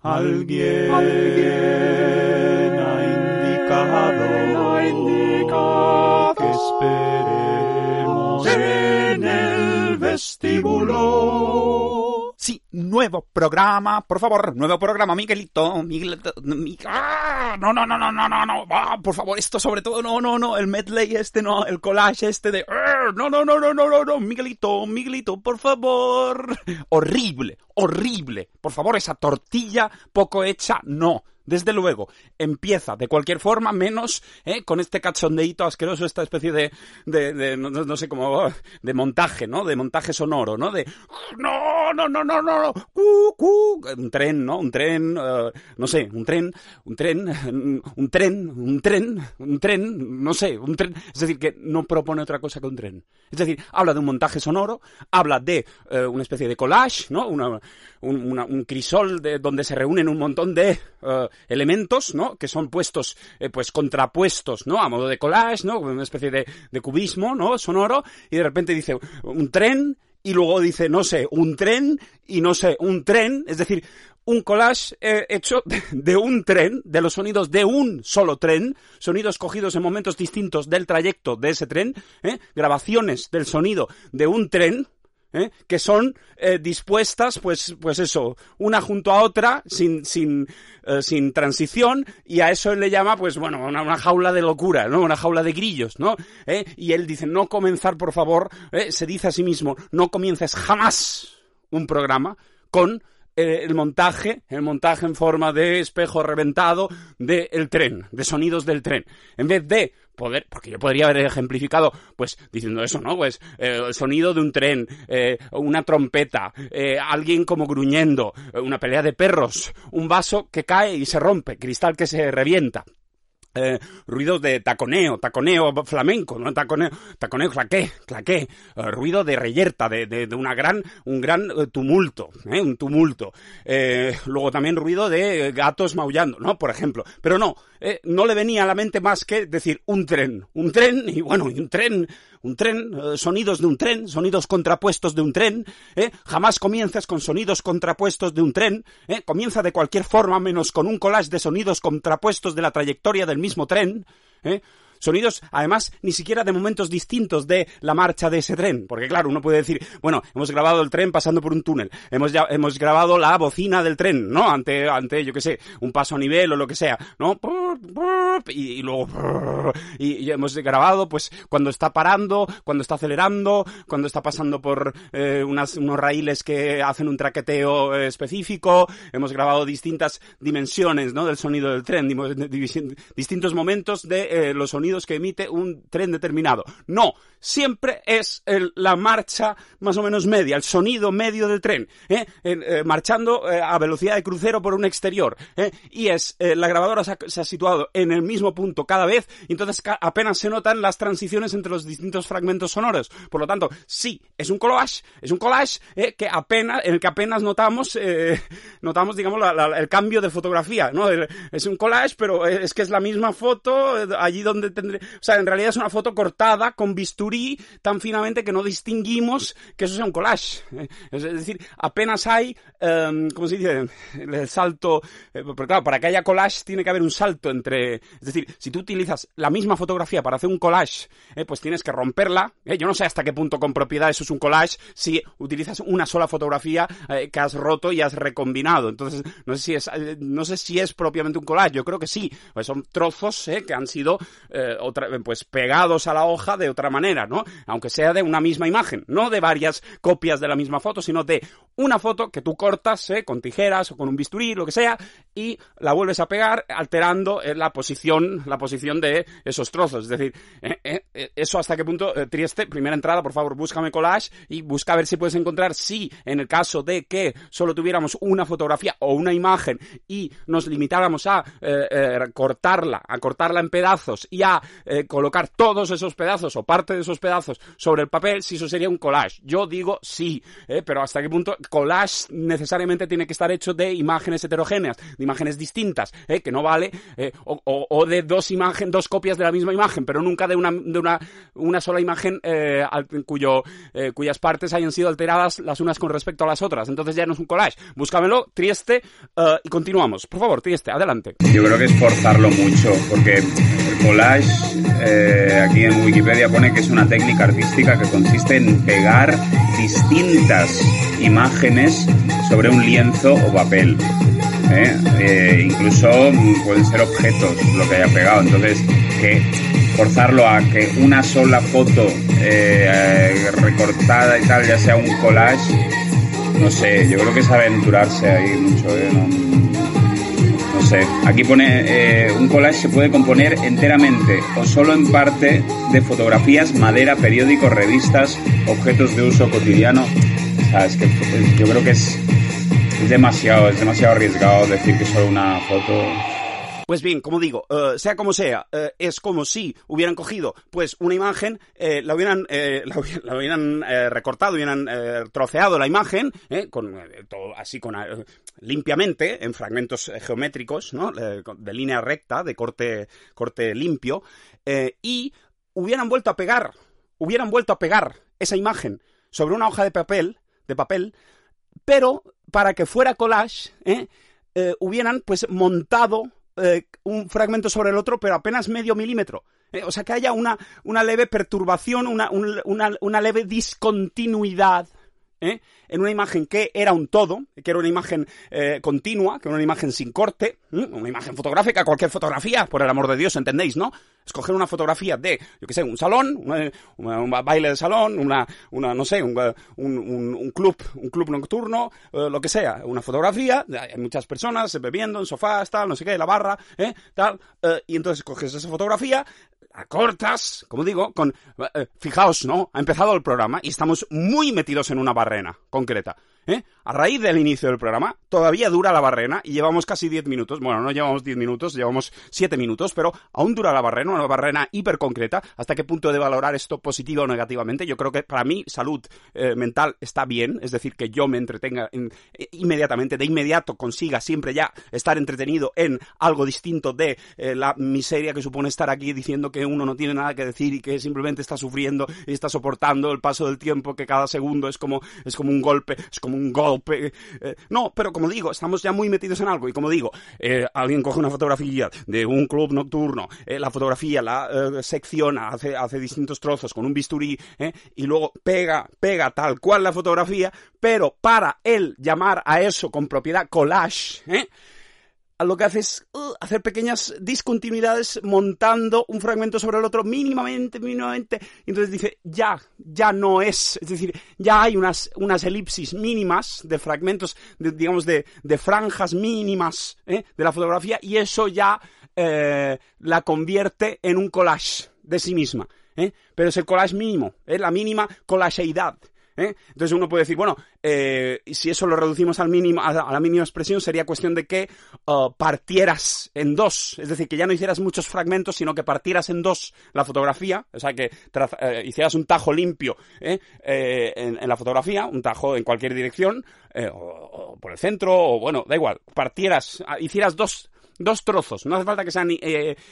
Alguien, Alguien ha indicado, ha indicado que esperemos en el vestíbulo. Sí, nuevo programa, por favor, nuevo programa, Miguelito, Miguelito, Mi- ¡Ah! no, no, no, no, no, no, no, Ah, por favor, esto sobre todo, no, no, no, el medley este, no, el collage este de, ¡Ah! no, no, no, no, no, no, no, Miguelito, Miguelito, por favor, horrible, horrible, por favor, esa tortilla poco hecha, no. Desde luego, empieza de cualquier forma, menos ¿eh? con este cachondeíto asqueroso, esta especie de, de, de- no, sé cómo, de montaje, ¿no? De montaje sonoro, ¿no? De, no, no, no, no, no, no, cu, cu, un tren, ¿no? Un tren, eh, no sé, un tren, un tren, un tren, un tren, un tren, no sé, un tren. Es decir, que no propone otra cosa que un tren. Es decir, habla de un montaje sonoro, habla de eh, una especie de collage, ¿no? Una, un, una- un crisol de, donde se reúnen un montón de eh, elementos, ¿no? Que son puestos, eh, pues contrapuestos, ¿no? A modo de collage, ¿no? Una especie de, de cubismo, ¿no? Sonoro, y de repente dice un tren, y luego dice, no sé, un tren, y no sé, un tren, es decir, un collage eh, hecho de, un tren, de los sonidos de un solo tren, sonidos cogidos en momentos distintos del trayecto de ese tren, ¿eh? grabaciones del sonido de un tren, ¿eh? que son eh, dispuestas, pues, pues eso, una junto a otra, sin, sin, eh, sin transición, y a eso él le llama, pues bueno, una, una jaula de locura, ¿no? Una jaula de grillos, ¿no? Y él dice, no comenzar, por favor, se dice a sí mismo, no comiences jamás un programa con el montaje, el montaje en forma de espejo reventado del tren, de sonidos del tren. En vez de poder, porque yo podría haber ejemplificado, pues diciendo eso, ¿no? Pues eh, el sonido de un tren, eh, una trompeta, eh, alguien como gruñendo, una pelea de perros, un vaso que cae y se rompe, cristal que se revienta. Eh, ruidos de taconeo, taconeo flamenco, ¿no? Taconeo, taconeo, claqué, claqué, eh, ruido de reyerta, de, de, una gran, un gran eh, tumulto, ¿eh? un tumulto. Luego también ruido de gatos maullando, ¿no? Por ejemplo. Pero no, no le venía a la mente más que decir un tren, un tren, y bueno, y un tren, un tren, eh, sonidos de un tren, sonidos contrapuestos de un tren, ¿eh? Jamás comienzas con sonidos contrapuestos de un tren, ¿eh? Comienza de cualquier forma menos con un collage de sonidos contrapuestos de la trayectoria del mismo tren, ¿eh? Sonidos, además, ni siquiera de momentos distintos de la marcha de ese tren. Porque, claro, uno puede decir, bueno, hemos grabado el tren pasando por un túnel. Hemos, ya, hemos grabado la bocina del tren, ¿no? Ante, ante, yo qué sé, un paso a nivel o lo que sea, ¿no? Y, y luego, y, hemos grabado, pues, cuando está parando, cuando está acelerando, cuando está pasando por eh, unas, unos raíles que hacen un traqueteo eh, específico. Hemos grabado distintas dimensiones, ¿no? Del sonido del tren, distintos momentos de eh, los sonidos que emite un tren determinado. No, siempre es el- la marcha más o menos media, el sonido medio del tren, ¿eh? Eh, marchando eh, a velocidad de crucero por un exterior. ¿eh? Y es, eh, la grabadora se ha, se ha situado en el mismo punto cada vez, y entonces apenas se notan las transiciones entre los distintos fragmentos sonoros. Por lo tanto, sí, es un collage, es un collage que apenas, en el que apenas notamos, notamos, digamos, la- la- el cambio de fotografía, ¿no? El- es un collage, pero es que es la misma foto, allí donde o sea, en realidad es una foto cortada con bisturí tan finamente que no distinguimos que eso sea un collage. Es decir, apenas hay, eh, ¿cómo se dice? El salto, eh, porque claro, para que haya collage tiene que haber un salto entre, es decir, si tú utilizas la misma fotografía para hacer un collage, eh, pues tienes que romperla. eh. Yo no sé hasta qué punto con propiedad eso es un collage si utilizas una sola fotografía que has roto y has recombinado. Entonces, no sé si es, no sé si es propiamente un collage. Yo creo que sí. Pues son trozos que han sido eh, otra, pues pegados a la hoja de otra manera, ¿no? Aunque sea de una misma imagen, no de varias copias de la misma foto, sino de una foto que tú cortas ¿eh? con tijeras o con un bisturí, lo que sea, y la vuelves a pegar alterando eh, la posición, la posición de esos trozos. Es decir, eh, eso hasta qué punto, Trieste, primera entrada, por favor, búscame collage y busca a ver si puedes encontrar si en el caso de que solo tuviéramos una fotografía o una imagen y nos limitáramos a cortarla, a cortarla en pedazos y a colocar todos esos pedazos o parte de esos pedazos sobre el papel, si eso sería un collage. Yo digo sí, pero hasta qué punto collage necesariamente tiene que estar hecho de imágenes heterogéneas, de imágenes distintas, ¿eh? que no vale, eh, o, de dos imágenes, dos copias de la misma imagen, pero nunca de una, de una, una sola imagen eh, cuyo, cuyas partes hayan sido alteradas las unas con respecto a las otras. Entonces ya no es un collage. Búscamelo, Trieste, y continuamos. Por favor, Trieste, adelante. Yo creo que es forzarlo mucho, porque el collage, aquí en Wikipedia pone que es una técnica artística que consiste en pegar distintas imágenes sobre un lienzo o papel. ¿eh? Eh, incluso pueden ser objetos lo que haya pegado. Entonces, que forzarlo a que una sola foto eh, recortada y tal ya sea un collage, no sé, yo creo que es aventurarse ahí mucho. No, sé, aquí pone un collage se puede componer enteramente o solo en parte de fotografías, madera, periódicos, revistas, objetos de uso cotidiano. Es que yo creo que es, demasiado, es demasiado arriesgado decir que solo una foto pues bien, como digo, eh, sea como sea, eh, es como si hubieran cogido pues una imagen, eh, la hubieran, la, hubieran recortado, hubieran troceado la imagen, con todo así con limpiamente en fragmentos geométricos, ¿no? de línea recta, de corte corte limpio, y hubieran vuelto a pegar, hubieran vuelto a pegar esa imagen sobre una hoja de papel de papel, pero para que fuera collage, ¿eh? Eh, hubieran pues montado eh, un fragmento sobre el otro, pero apenas medio milímetro. o sea, que haya una, una leve perturbación, una, una, una leve discontinuidad. En una imagen que era un todo, que era una imagen eh, continua, que era una imagen sin corte, una imagen fotográfica, cualquier fotografía, por el amor de Dios, ¿entendéis, no? Escoger una fotografía de, yo qué sé, un salón, un baile de salón, una, una no sé, un, un, club, un club nocturno, eh, lo que sea, una fotografía, hay muchas personas bebiendo en sofás, tal, no sé qué, la barra, ¿eh? tal, y entonces coges esa fotografía, a cortas, como digo, con... Eh, fijaos, ¿no? Ha empezado el programa y estamos muy metidos en una barrena concreta. ¿Eh? A raíz del inicio del programa, todavía dura la barrena y llevamos casi 10 minutos. Bueno, no llevamos 10 minutos, llevamos 7 minutos, pero aún dura la barrena, una barrena hiper concreta. ¿Hasta qué punto de valorar esto positivo o negativamente? Yo creo que para mí salud eh, mental está bien, es decir, que yo me entretenga eh, inmediatamente, de inmediato consiga siempre ya estar entretenido en algo distinto de la miseria que supone estar aquí diciendo que uno no tiene nada que decir y que simplemente está sufriendo y está soportando el paso del tiempo, que cada segundo es como, es como un golpe, es como un golpe. Eh, no, pero como digo, estamos ya muy metidos en algo. Y como digo, eh, alguien coge una fotografía de un club nocturno, eh, la fotografía la secciona, hace, hace distintos trozos con un bisturí, y luego pega, pega tal cual la fotografía, pero para él llamar a eso con propiedad collage, ¿eh? Lo que hace es uh, hacer pequeñas discontinuidades montando un fragmento sobre el otro mínimamente, mínimamente. Y entonces dice, ya, ya no es. Es decir, ya hay unas, unas elipsis mínimas de fragmentos, digamos, de, de, franjas mínimas ¿eh? de la fotografía y eso ya eh, la convierte en un collage de sí misma. ¿eh? Pero es el collage mínimo, la mínima collageidad. ¿Eh? Entonces uno puede decir, bueno, eh, si eso lo reducimos al mínimo, a, la mínima expresión, sería cuestión de que uh, partieras en dos, es decir, que ya no hicieras muchos fragmentos, sino que partieras en dos la fotografía, o sea, que eh, hicieras un tajo limpio en, la fotografía, un tajo en cualquier dirección, o, por el centro, o bueno, da igual, partieras, ah, hicieras dos dos trozos. No hace falta que sean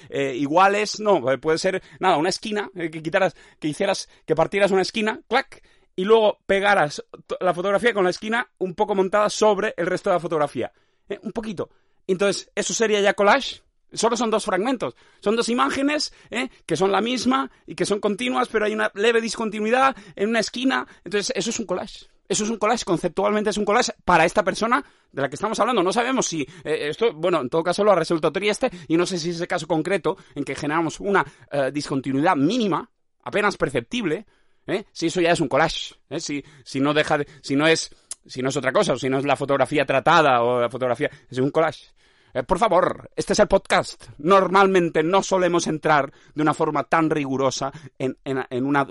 iguales, no, puede ser, nada, una esquina, que quitaras, que hicieras, que partieras una esquina, clac, y luego pegaras la fotografía con la esquina un poco montada sobre el resto de la fotografía. ¿eh? Un poquito. Entonces, ¿eso sería ya collage? Solo son dos fragmentos. Son dos imágenes ¿eh? que son la misma y que son continuas, pero hay una leve discontinuidad en una esquina. Entonces, eso es un collage. Eso es un collage, conceptualmente es un collage para esta persona de la que estamos hablando. No sabemos si eh, esto, bueno, en todo caso lo ha resuelto Trieste y no sé si es ese caso concreto en que generamos una discontinuidad mínima, apenas perceptible, ¿eh? Si eso ya es un collage, ¿eh? si, si no deja de, si no es Si no es otra cosa, o si no es la fotografía tratada o la fotografía... Es un collage. Eh, por favor, este es el podcast. Normalmente no solemos entrar de una forma tan rigurosa en, una,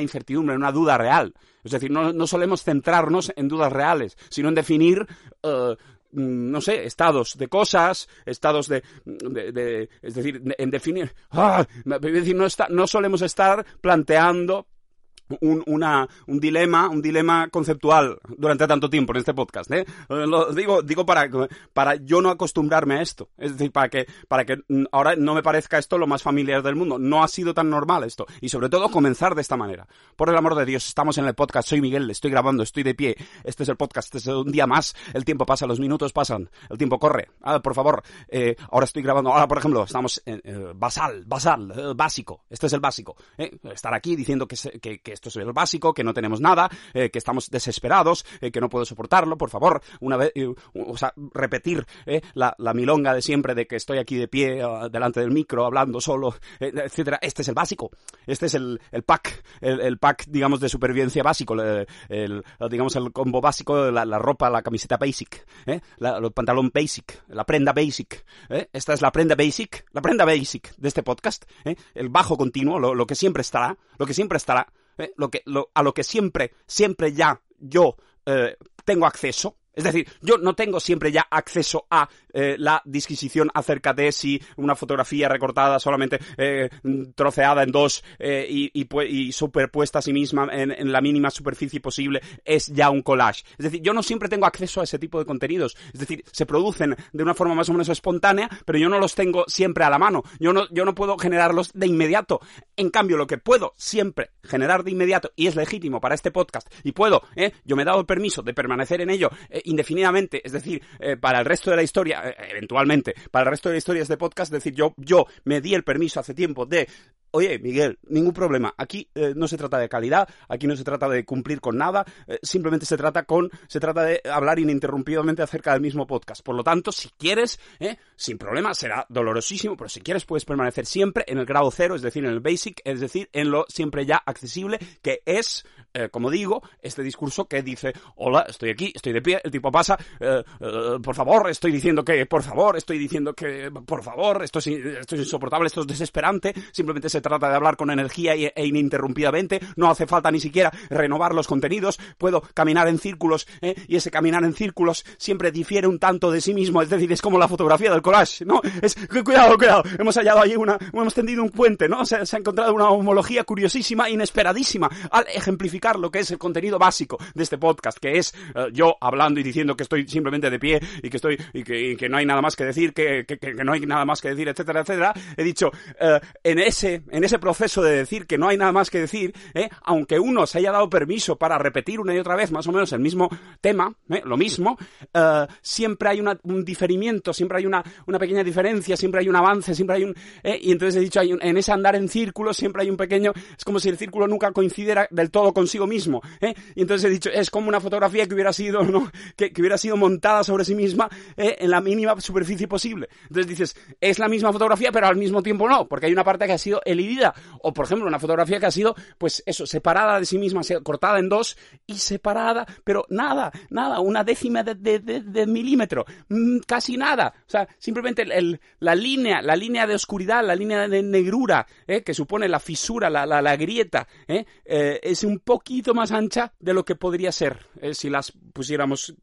incertidumbre, en una duda real. Es decir, no, solemos centrarnos en dudas reales, sino en definir... Eh, no sé, estados de cosas, estados de, es decir, en definir, ah, decir, no, está, no solemos estar planteando un, una, un dilema, un dilema conceptual durante tanto tiempo en este podcast, ¿eh? Lo digo, digo para, para yo no acostumbrarme a esto. Es decir, para que, para que ahora no me parezca esto lo más familiar del mundo. No ha sido tan normal esto. Y sobre todo comenzar de esta manera. Por el amor de Dios, estamos en el podcast. Soy Miguel, estoy grabando, estoy de pie. Este es el podcast, este es un día más. El tiempo pasa, los minutos pasan, el tiempo corre. Ah, por favor, eh, ahora estoy grabando. Ahora, por ejemplo, estamos en eh, basal, basal, eh, básico. Este es el básico. Estar aquí diciendo que, que, que esto es el básico, que no tenemos nada, eh, que estamos desesperados, eh, que no puedo soportarlo, por favor, una vez, eh, o sea, repetir la, milonga de siempre de que estoy aquí de pie delante del micro hablando solo, etcétera. Este es el básico, este es el, pack, el, pack, digamos, de supervivencia básico, el, digamos, el combo básico la, ropa, la camiseta basic, el pantalón basic, la prenda basic. Esta es la prenda basic, la prenda basic de este podcast, el bajo continuo, lo, lo que siempre estará, lo que siempre estará ¿eh? lo que, a lo que siempre, siempre ya yo eh, tengo acceso, es decir, yo no tengo siempre ya acceso a eh, la disquisición acerca de si una fotografía recortada solamente eh, troceada en dos eh, y, y, superpuesta a sí misma en, la mínima superficie posible es ya un collage. Es decir, yo no siempre tengo acceso a ese tipo de contenidos. Es decir, se producen de una forma más o menos espontánea, pero yo no los tengo siempre a la mano. Yo no, yo no puedo generarlos de inmediato. En cambio, lo que puedo siempre generar de inmediato, y es legítimo para este podcast, y puedo, yo me he dado el permiso de permanecer en ello indefinidamente, es decir, para el resto de la historia, eh, eventualmente, para el resto de historias de podcast, decir, yo, yo me di el permiso hace tiempo de Oye, Miguel, ningún problema. Aquí eh, no se trata de calidad, aquí no se trata de cumplir con nada, eh, simplemente se trata con, se trata de hablar ininterrumpidamente acerca del mismo podcast. Por lo tanto, si quieres, sin problema, será dolorosísimo, pero si quieres puedes permanecer siempre en el grado cero, es decir, en el basic, es decir, en lo siempre ya accesible, que es, como digo, este discurso que dice, hola, estoy aquí, estoy de pie, el tipo pasa, por favor, estoy diciendo que por favor, estoy diciendo que, por favor, esto es, esto es insoportable, esto es desesperante, simplemente se trata de hablar con energía e, ininterrumpidamente, no hace falta ni siquiera renovar los contenidos, puedo caminar en círculos, ¿eh? y ese caminar en círculos siempre difiere un tanto de sí mismo, es decir, es como la fotografía del collage, ¿no? Es, cuidado, cuidado, hemos hallado ahí una, hemos tendido un puente, ¿no? Se, ha encontrado una homología curiosísima, inesperadísima, al ejemplificar lo que es el contenido básico de este podcast, que es eh, yo hablando y diciendo que estoy simplemente de pie y que estoy, y que, no hay nada más que decir, que, no hay nada más que decir, etcétera, etcétera, he dicho, eh, en, ese, en ese proceso de decir que no hay nada más que decir, eh, aunque uno se haya dado permiso para repetir una y otra vez más o menos el mismo tema, eh, lo mismo, siempre hay un diferimiento, siempre hay una, una pequeña diferencia, siempre hay un avance, siempre hay un... y entonces he dicho, hay en ese andar en círculo siempre hay un pequeño... Es como si el círculo nunca coincidiera del todo consigo mismo. Y entonces he dicho, es como una fotografía que hubiera sido, ¿no? que, que hubiera sido montada sobre sí misma en la mínima superficie posible. Entonces dices, es la misma fotografía, pero al mismo tiempo no, porque hay una parte que ha sido O, por ejemplo, una fotografía que ha sido, pues eso, separada de sí misma, cortada en dos y separada, pero nada, nada, una décima de, milímetro, mm, casi nada. O sea, simplemente la línea, la línea de oscuridad, la línea de negrura, ¿eh? que supone la fisura, la, la, grieta, ¿eh? Eh, es un poquito más ancha de lo que podría ser si las pusiéramos,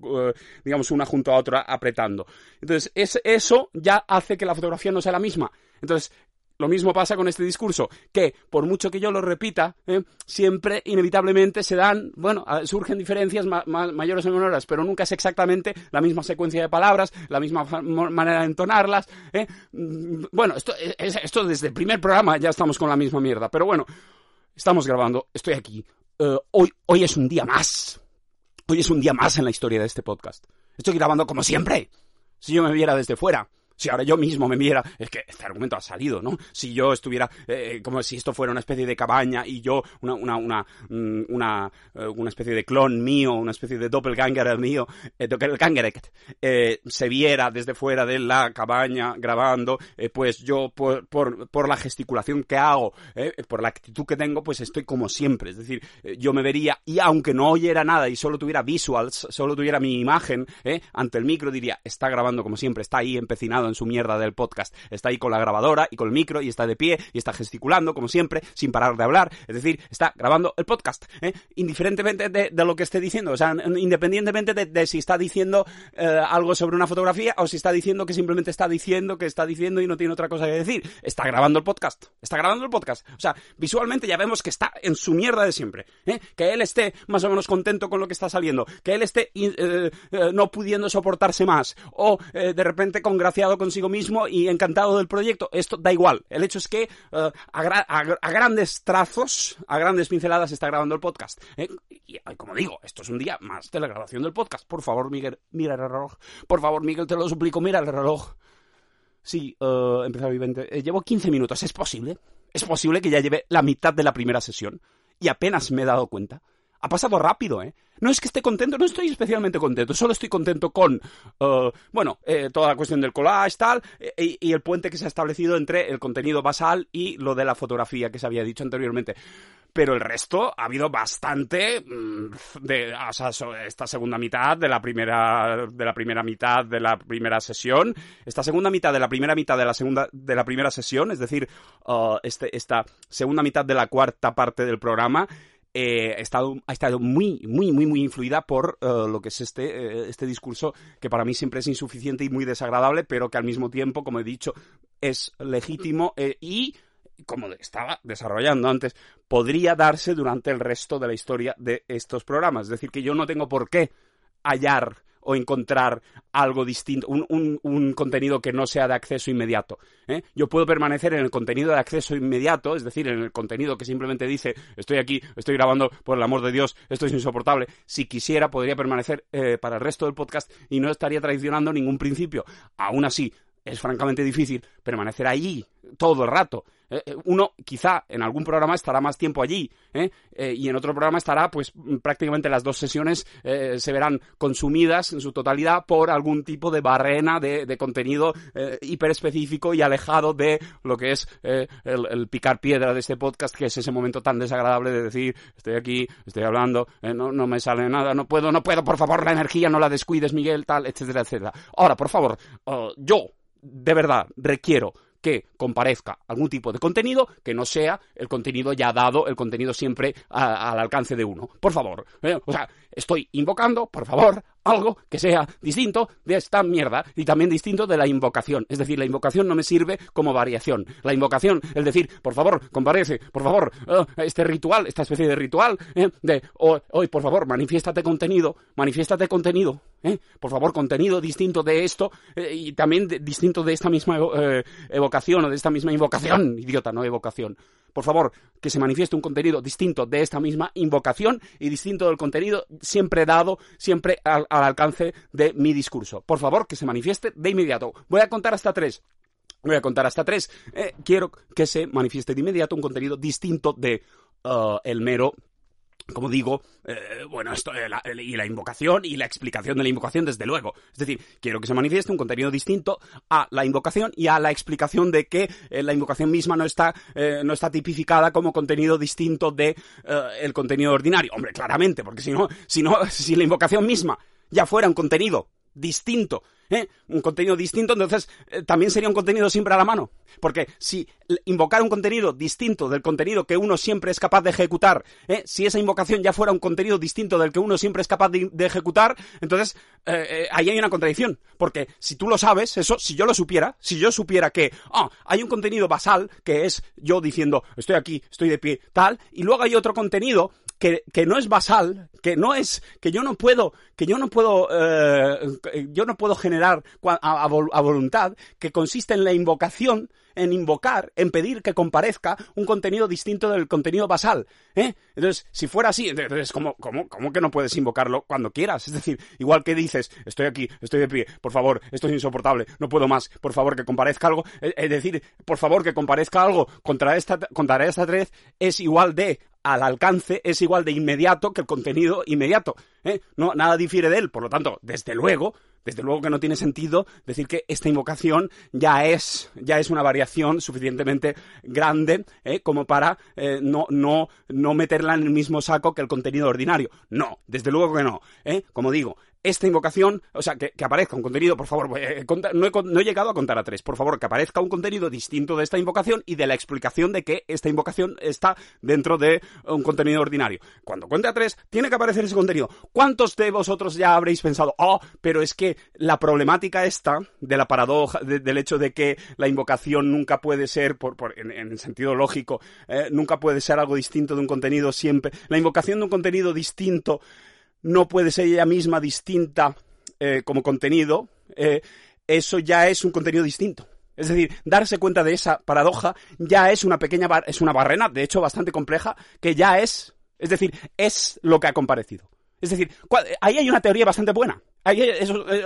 digamos, una junto a otra apretando. Entonces, es, eso ya hace que la fotografía no sea la misma. Entonces, lo mismo pasa con este discurso, que por mucho que yo lo repita, ¿eh? siempre inevitablemente se dan, bueno, surgen diferencias mayores o menores, pero nunca es exactamente la misma secuencia de palabras, la misma manera de entonarlas. ¿eh? Mm, bueno, esto, esto desde el primer programa ya estamos con la misma mierda, pero bueno, estamos grabando, estoy aquí. Eh, hoy, hoy es un día más. Hoy es un día más en la historia de este podcast. Estoy grabando como siempre. Si yo me viera desde fuera, Si ahora yo mismo me viera, es que este argumento ha salido, ¿no? Si yo estuviera, eh, como si esto fuera una especie de cabaña y yo, una, una, una, mm, una, eh, una especie de clon mío, una especie de doppelganger mío, eh, doppelganger, eh, se viera desde fuera de la cabaña grabando, pues yo, por, por, por la gesticulación que hago, por la actitud que tengo, pues estoy como siempre. Es decir, yo me vería y aunque no oyera nada y solo tuviera visuals, solo tuviera mi imagen ante el micro, diría, está grabando como siempre, está ahí empecinado en su mierda del podcast, está ahí con la grabadora y con el micro y está de pie y está gesticulando como siempre, sin parar de hablar. Es decir, está grabando el podcast, eh, indiferentemente de, lo que esté diciendo, o sea, independientemente de, si está diciendo eh, algo sobre una fotografía o si está diciendo que simplemente está diciendo que está diciendo y no tiene otra cosa que decir. Está grabando el podcast, está grabando el podcast. O sea, visualmente ya vemos que está en su mierda de siempre. ¿eh? Que él esté más o menos contento con lo que está saliendo, que él esté no pudiendo soportarse más o de repente congraciado consigo mismo y encantado del proyecto. Esto da igual. El hecho es que eh, a, gra a, a, grandes trazos, a grandes pinceladas está grabando el podcast. ¿eh? Y, como digo, esto es un día más de la grabación del podcast. Por favor, Miguel, mira el reloj. Por favor, Miguel, te lo suplico, mira el reloj. Sí, uh, empezado Vivente. Eh, llevo 15 minutos. ¿Es posible? Es posible que ya lleve la mitad de la primera sesión. Y apenas me he dado cuenta. Ha pasado rápido, ¿eh? No es que esté contento, no estoy especialmente contento, solo estoy contento con, uh, bueno, eh, toda la cuestión del collage, tal, y, y, el puente que se ha establecido entre el contenido basal y lo de la fotografía que se había dicho anteriormente. Pero el resto ha habido bastante mm, de esta segunda mitad de la primera de la primera mitad de la primera sesión, esta segunda mitad de la primera mitad de la segunda de la primera sesión, es decir, este, esta segunda mitad de la cuarta parte del programa eh, ha, estado, ha estado muy, muy, muy, muy influida por uh, lo que es este, eh, este discurso que para mí siempre es insuficiente y muy desagradable, pero que al mismo tiempo, como he dicho, es legítimo eh, y como estaba desarrollando antes, podría darse durante el resto de la historia de estos programas. Es decir, que yo no tengo por qué hallar o encontrar algo distinto, un, un, contenido que no sea de acceso inmediato. ¿eh? Yo puedo permanecer en el contenido de acceso inmediato, es decir, en el contenido que simplemente dice estoy aquí, estoy grabando, por el amor de Dios, esto es insoportable. Si quisiera, podría permanecer eh, para el resto del podcast y no estaría traicionando ningún principio. Aún así, es francamente difícil permanecer allí todo el rato. Eh, uno quizá en algún programa estará más tiempo allí ¿eh? Eh, y en otro programa estará pues prácticamente las dos sesiones eh, se verán consumidas en su totalidad por algún tipo de barrena de, de contenido eh, hiperespecífico y alejado de lo que es el, el, picar piedra de este podcast que es ese momento tan desagradable de decir estoy aquí, estoy hablando, no, no me sale nada, no puedo, no puedo, por favor la energía no la descuides Miguel, tal, etcétera, etcétera. Ahora, por favor, uh, yo de verdad requiero que comparezca algún tipo de contenido que no sea el contenido ya dado, el contenido siempre a, al alcance de uno. Por favor. ¿eh? O sea, estoy invocando, por favor, algo que sea distinto de esta mierda y también distinto de la invocación. Es decir, la invocación no me sirve como variación. La invocación, el decir, por favor, comparece, por favor, uh, este ritual, esta especie de ritual, ¿eh? de hoy, por favor, manifiéstate contenido, manifiéstate contenido, ¿eh? por favor, contenido distinto de esto eh, y también distinto de esta misma eh, evocación o de esta misma invocación, idiota, no evocación por favor, que se manifieste un contenido distinto de esta misma invocación y distinto del contenido siempre dado, siempre al, al alcance de mi discurso. Por favor, que se manifieste de inmediato. Voy a contar hasta tres. Voy a contar hasta tres. Eh, quiero que se manifieste de inmediato un contenido distinto de uh, el mero como digo, eh, bueno, esto, eh, y la invocación y la explicación de la invocación, desde luego. Es decir, quiero que se manifieste un contenido distinto a la invocación y a la explicación de que eh, la invocación misma no está, eh, no está tipificada como contenido distinto de eh, el contenido ordinario. Hombre, claramente, porque si no, si no, si la invocación misma ya fuera un contenido distinto ¿eh? un contenido distinto, entonces eh, también sería un contenido siempre a la mano. Porque si invocar un contenido distinto del contenido que uno siempre es capaz de ejecutar, ¿eh? si esa invocación ya fuera un contenido distinto del que uno siempre es capaz de, ejecutar, entonces eh, eh, ahí hay una contradicción. Porque si tú lo sabes, eso, si yo lo supiera, si yo supiera que oh, hay un contenido basal que es yo diciendo estoy aquí, estoy de pie, tal, y luego hay otro contenido que, que no es basal, que no es, que yo no puedo, que yo no puedo, eh, yo no puedo generar a, a vol- a voluntad, que consiste en la invocación, en invocar, en pedir que comparezca un contenido distinto del contenido basal. ¿eh? Entonces, si fuera así, entonces, ¿cómo, cómo, cómo que no puedes invocarlo cuando quieras? Es decir, igual que dices, estoy aquí, estoy de pie, por favor, esto es insoportable, no puedo más, por favor, que comparezca algo. Es decir, por favor, que comparezca algo contra esta, contra esta red es igual de al alcance es igual de inmediato que el contenido inmediato. ¿eh? No, nada difiere de él. Por lo tanto, desde luego, desde luego que no tiene sentido decir que esta invocación ya es, ya es una variación suficientemente grande ¿eh? como para eh, no, no, no meterla en el mismo saco que el contenido ordinario. No, desde luego que no. ¿eh? Como digo, esta invocación, o sea, que, que aparezca un contenido, por favor, eh, conta- no, he, no he llegado a contar a tres, por favor, que aparezca un contenido distinto de esta invocación y de la explicación de que esta invocación está dentro de un contenido ordinario. Cuando cuente a tres, tiene que aparecer ese contenido. ¿Cuántos de vosotros ya habréis pensado, oh, pero es que la problemática esta de la paradoja, de- del hecho de que la invocación nunca puede ser, por, por- en, en sentido lógico, eh, nunca puede ser algo distinto de un contenido siempre. La invocación de un contenido distinto no puede ser ella misma distinta eh, como contenido, eh, eso ya es un contenido distinto. Es decir, darse cuenta de esa paradoja ya es una pequeña bar- es una barrena, de hecho bastante compleja, que ya es, es decir, es lo que ha comparecido. Es decir, ahí hay una teoría bastante buena. Eso, eh,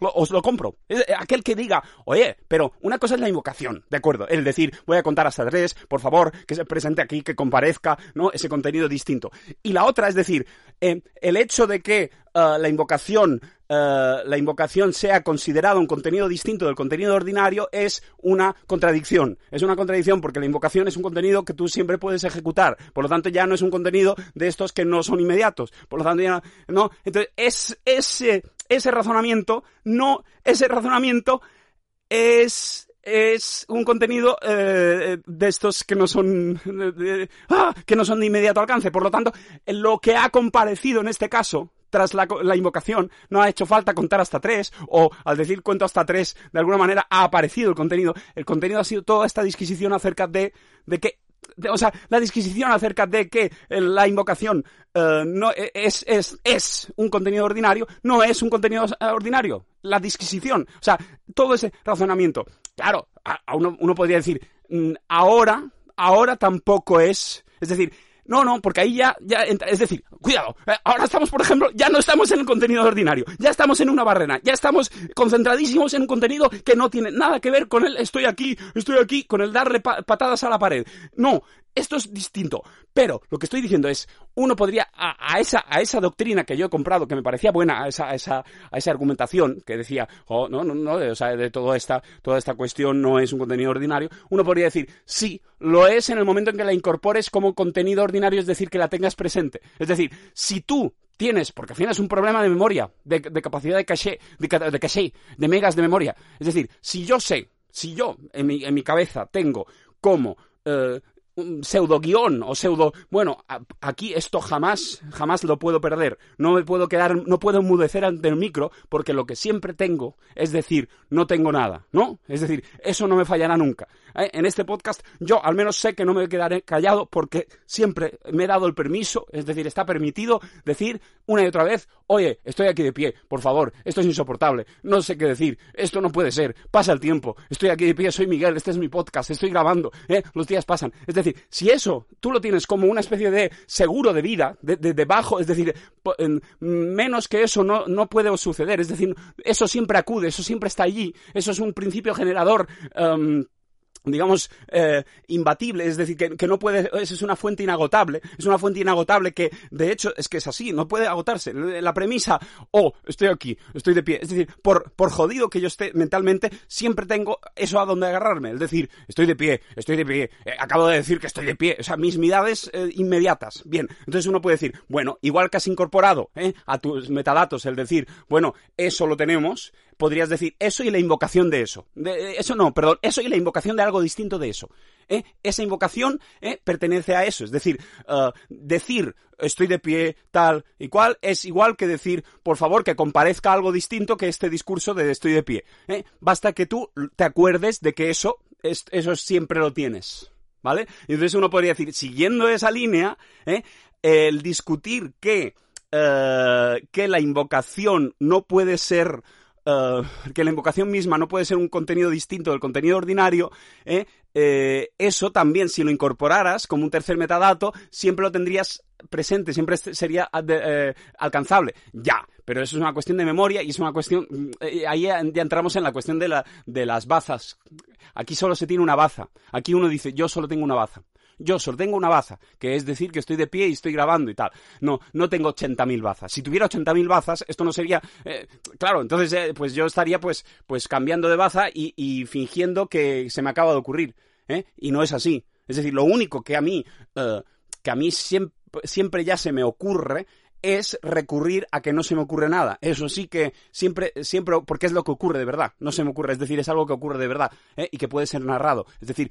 os lo compro. Eh, Aquel que diga, oye, pero una cosa es la invocación, ¿de acuerdo? El decir, voy a contar hasta tres, por favor, que se presente aquí, que comparezca, ¿no? Ese contenido distinto. Y la otra es decir, eh, el hecho de que la invocación la invocación sea considerada un contenido distinto del contenido ordinario es una contradicción. Es una contradicción porque la invocación es un contenido que tú siempre puedes ejecutar. Por lo tanto, ya no es un contenido de estos que no son inmediatos. Por lo tanto, ya no. Entonces, es, ese, ese razonamiento, no, ese razonamiento es es un contenido eh, de estos que no son ¡ah! que no son de inmediato alcance. Por lo tanto, lo que ha comparecido en este caso tras la, la invocación no ha hecho falta contar hasta tres o al decir cuento hasta tres de alguna manera ha aparecido el contenido. El contenido ha sido toda esta disquisición acerca de, de que o sea, la disquisición acerca de que eh, la invocación eh, no eh, es, es, es un contenido ordinario, no es un contenido eh, ordinario. La disquisición, o sea, todo ese razonamiento. Claro, a uno, uno podría decir, mm, ahora, ahora tampoco es, es decir, no, no, porque ahí ya, ya, entra- es decir, cuidado, eh, ahora estamos, por ejemplo, ya no estamos en el contenido ordinario, ya estamos en una barrena, ya estamos concentradísimos en un contenido que no tiene nada que ver con el estoy aquí, estoy aquí, con el darle pa- patadas a la pared. No, esto es distinto. Pero lo que estoy diciendo es, uno podría, a, esa, a esa doctrina que yo he comprado, que me parecía buena, a esa, a esa, a esa argumentación que decía, oh, no, no, no, o sea, de toda esta, toda esta cuestión no es un contenido ordinario, uno podría decir, sí, lo es en el momento en que la incorpores como contenido ordinario, es decir, que la tengas presente. Es decir, si tú tienes, porque al final es un problema de memoria, de, de capacidad de caché, de, ca- de caché, de megas de memoria. Es decir, si yo sé, si yo en mi, en mi cabeza tengo como eh, un pseudo guion o pseudo, bueno, aquí esto jamás, jamás lo puedo perder. No me puedo quedar, no puedo enmudecer ante el micro porque lo que siempre tengo es decir, no tengo nada, ¿no? Es decir, eso no me fallará nunca. ¿eh? En este podcast yo al menos sé que no me quedaré callado porque siempre me he dado el permiso, es decir, está permitido decir una y otra vez, oye, estoy aquí de pie, por favor, esto es insoportable, no sé qué decir, esto no puede ser, pasa el tiempo, estoy aquí de pie, soy Miguel, este es mi podcast, estoy grabando, ¿eh? los días pasan. Es decir, si eso tú lo tienes como una especie de seguro de vida, de, de, de bajo, es decir, menos que eso no, no puede suceder, es decir, eso siempre acude, eso siempre está allí, eso es un principio generador. em, digamos, eh, imbatible, es decir, que, que no puede, es, es una fuente inagotable, es una fuente inagotable que, de hecho, es que es así, no puede agotarse. La premisa, oh, estoy aquí, estoy de pie, es decir, por, por jodido que yo esté mentalmente, siempre tengo eso a donde agarrarme, es decir, estoy de pie, estoy de pie, eh, acabo de decir que estoy de pie, o sea, mis midades eh, inmediatas. Bien, entonces uno puede decir, bueno, igual que has incorporado eh, a tus metadatos el decir, bueno, eso lo tenemos, podrías decir eso y la invocación de eso. De- eso no, perdón, eso y la invocación de algo distinto de eso. ¿eh? Esa invocación eh, pertenece a eso. Es decir, eh, decir estoy de pie, tal y cual, es igual que decir, por favor, que comparezca algo distinto que este discurso de estoy de pie. ¿eh? Basta que tú te acuerdes de que eso, es- eso siempre lo tienes. ¿Vale? Entonces uno podría decir, siguiendo esa línea, ¿eh? el discutir que, eh, que la invocación no puede ser eh, que la invocación misma no puede ser un contenido distinto del contenido ordinario, ¿eh? Eh, eso también, si lo incorporaras como un tercer metadato, siempre lo tendrías presente, siempre sería eh, alcanzable. Ya, pero eso es una cuestión de memoria y es una cuestión... Ahí ya entramos en la cuestión de, la, de las bazas. Aquí solo se tiene una baza. Aquí uno dice, yo solo tengo una baza. Yo solo tengo una baza, que es decir que estoy de pie y estoy grabando y tal. No, no tengo 80.000 bazas. Si tuviera 80.000 bazas, esto no sería... Eh, claro, entonces eh, pues yo estaría pues, pues cambiando de baza y, fingiendo que se me acaba de ocurrir. ¿eh? Y no es así. Es decir, lo único que a mí, que a mí siempre, siempre ya se me ocurre es recurrir a que no se me ocurre nada. Eso sí que siempre, siempre, porque es lo que ocurre de verdad. No se me ocurre, es decir, es algo que ocurre de verdad ¿eh? y que puede ser narrado. Es decir,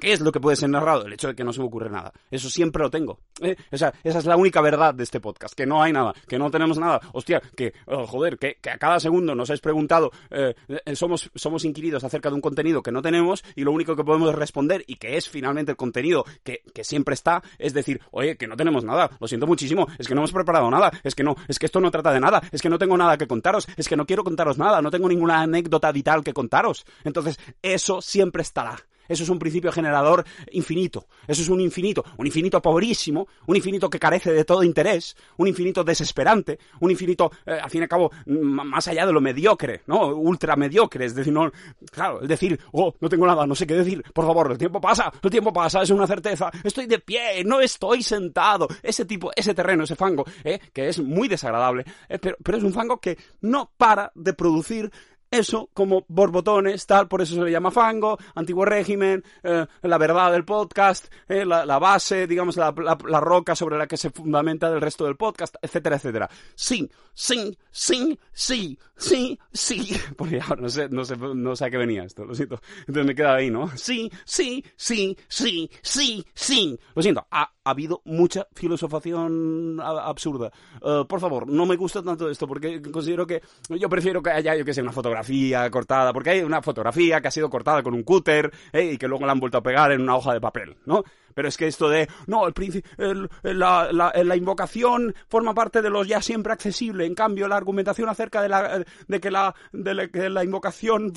¿qué es lo que puede ser narrado? El hecho de que no se me ocurre nada. Eso siempre lo tengo. ¿eh? O sea, esa es la única verdad de este podcast, que no hay nada, que no tenemos nada. Hostia, que, oh, joder, que, a cada segundo nos habéis preguntado, eh, somos, somos inquiridos acerca de un contenido que no tenemos y lo único que podemos responder y que es finalmente el contenido que, que siempre está, es decir, oye, que no tenemos nada. Lo siento muchísimo, es que no hemos nada, es que no, es que esto no trata de nada, es que no tengo nada que contaros, es que no quiero contaros nada, no tengo ninguna anécdota vital que contaros. Entonces, eso siempre estará. Eso es un principio generador infinito. Eso es un infinito. Un infinito pobrísimo, un infinito que carece de todo interés, un infinito desesperante, un infinito, eh, al fin y al cabo, más allá de lo mediocre, ¿no? Ultra mediocre. Es decir, no, claro, es decir, oh, no tengo nada, no sé qué decir. Por favor, el tiempo pasa, el tiempo pasa, es una certeza. Estoy de pie, no estoy sentado. Ese tipo, ese terreno, ese fango, ¿eh? que es muy desagradable, eh, pero, pero es un fango que no para de producir eso como borbotones, tal, por eso se le llama fango, antiguo régimen, eh, la verdad del podcast, eh, la, base, digamos, la, roca sobre la que se fundamenta el resto del podcast, etcétera, etcétera. Sí, sí, sí, sí, sí, sí. Porque ahora no sé, no sé, no sé a qué venía esto, lo siento. Entonces me queda ahí, ¿no? Sí, sí, sí, sí, sí, sí. Lo siento, ha, habido mucha filosofación absurda. Eh, por favor, no me gusta tanto esto porque considero que yo prefiero que haya, yo que sé, una fotografía cortada, porque hay una fotografía que ha sido cortada con un cúter ¿eh? y que luego la han vuelto a pegar en una hoja de papel, ¿no? Pero es que esto de, no, el, la, la, invocación forma parte de los ya siempre accesible. En cambio, la argumentación acerca de, la, de, que, la, de que la invocación,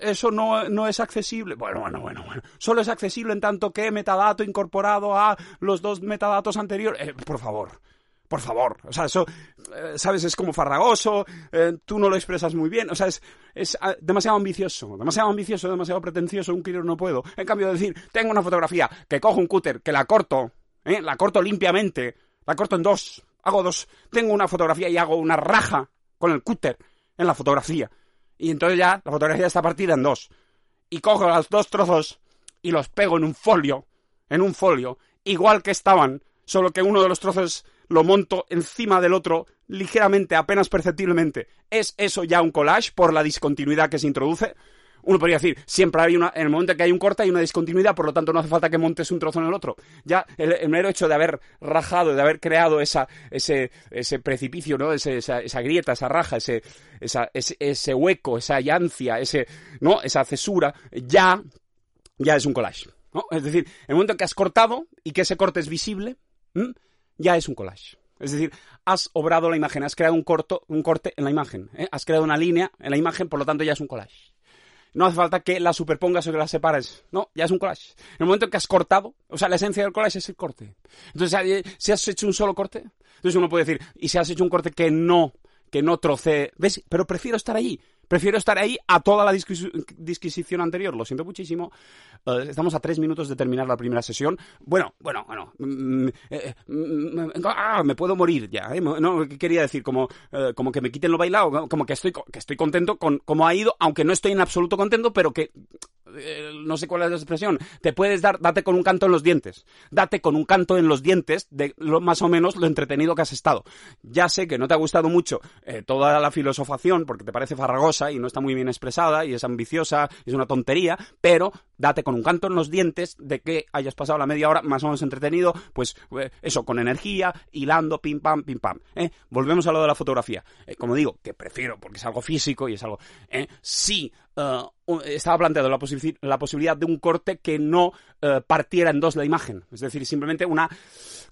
eso no, no es accesible. Bueno, bueno, bueno, bueno. Solo es accesible en tanto que metadato incorporado a los dos metadatos anteriores. Eh, por favor por favor. O sea, eso, eh, ¿sabes? Es como farragoso, eh, tú no lo expresas muy bien. O sea, es, es ah, demasiado ambicioso, demasiado ambicioso, demasiado pretencioso. Un quiero no puedo. En cambio, decir, tengo una fotografía, que cojo un cúter, que la corto, ¿eh? la corto limpiamente, la corto en dos, hago dos. Tengo una fotografía y hago una raja con el cúter en la fotografía. Y entonces ya la fotografía está partida en dos. Y cojo los dos trozos y los pego en un folio, en un folio, igual que estaban, solo que uno de los trozos lo monto encima del otro ligeramente, apenas perceptiblemente. ¿Es eso ya un collage por la discontinuidad que se introduce? Uno podría decir, siempre hay una, en el momento que hay un corte hay una discontinuidad, por lo tanto no hace falta que montes un trozo en el otro. Ya el, mero hecho de haber rajado, de haber creado esa, ese, ese precipicio, ¿no? esa, esa, grieta, esa raja, ese, esa, ese, hueco, esa llancia, ese, ¿no? esa cesura, ya, ya es un collage. ¿no? Es decir, en el momento que has cortado y que ese corte es visible, ya es un collage. Es decir, has obrado la imagen, has creado un, corto, un corte en la imagen, ¿eh? has creado una línea en la imagen, por lo tanto ya es un collage. No hace falta que la superpongas o que la separes. No, ya es un collage. En el momento que has cortado, o sea, la esencia del collage es el corte. Entonces, si has hecho un solo corte, entonces uno puede decir, y si has hecho un corte que no, que no trocee, ¿ves? Pero prefiero estar allí. Prefiero estar ahí a toda la disquisición anterior. Lo siento muchísimo. Eh, estamos a tres minutos de terminar la primera sesión. Bueno, bueno, bueno. Mm, eh, mm, ah, me puedo morir ya. ¿eh? No, quería decir? Como, como que me quiten lo bailado. Como que estoy, que estoy contento con cómo ha ido, aunque no estoy en absoluto contento, pero que no sé cuál es la expresión, te puedes dar, date con un canto en los dientes, date con un canto en los dientes de lo, más o menos lo entretenido que has estado. Ya sé que no te ha gustado mucho toda la filosofación porque te parece farragosa y no está muy bien expresada y es ambiciosa, es una tontería, pero date con un canto en los dientes de que hayas pasado la media hora más o menos entretenido, pues eh, eso, con energía, hilando, pim pam, pim pam. ¿eh? Volvemos a lo de la fotografía. Eh, como digo, que prefiero, porque es algo físico y es algo... ¿eh? Sí, eh, u- estaba planteado la, posi- la posibilidad de un corte que no eh, partiera en dos la imagen. Es decir, simplemente una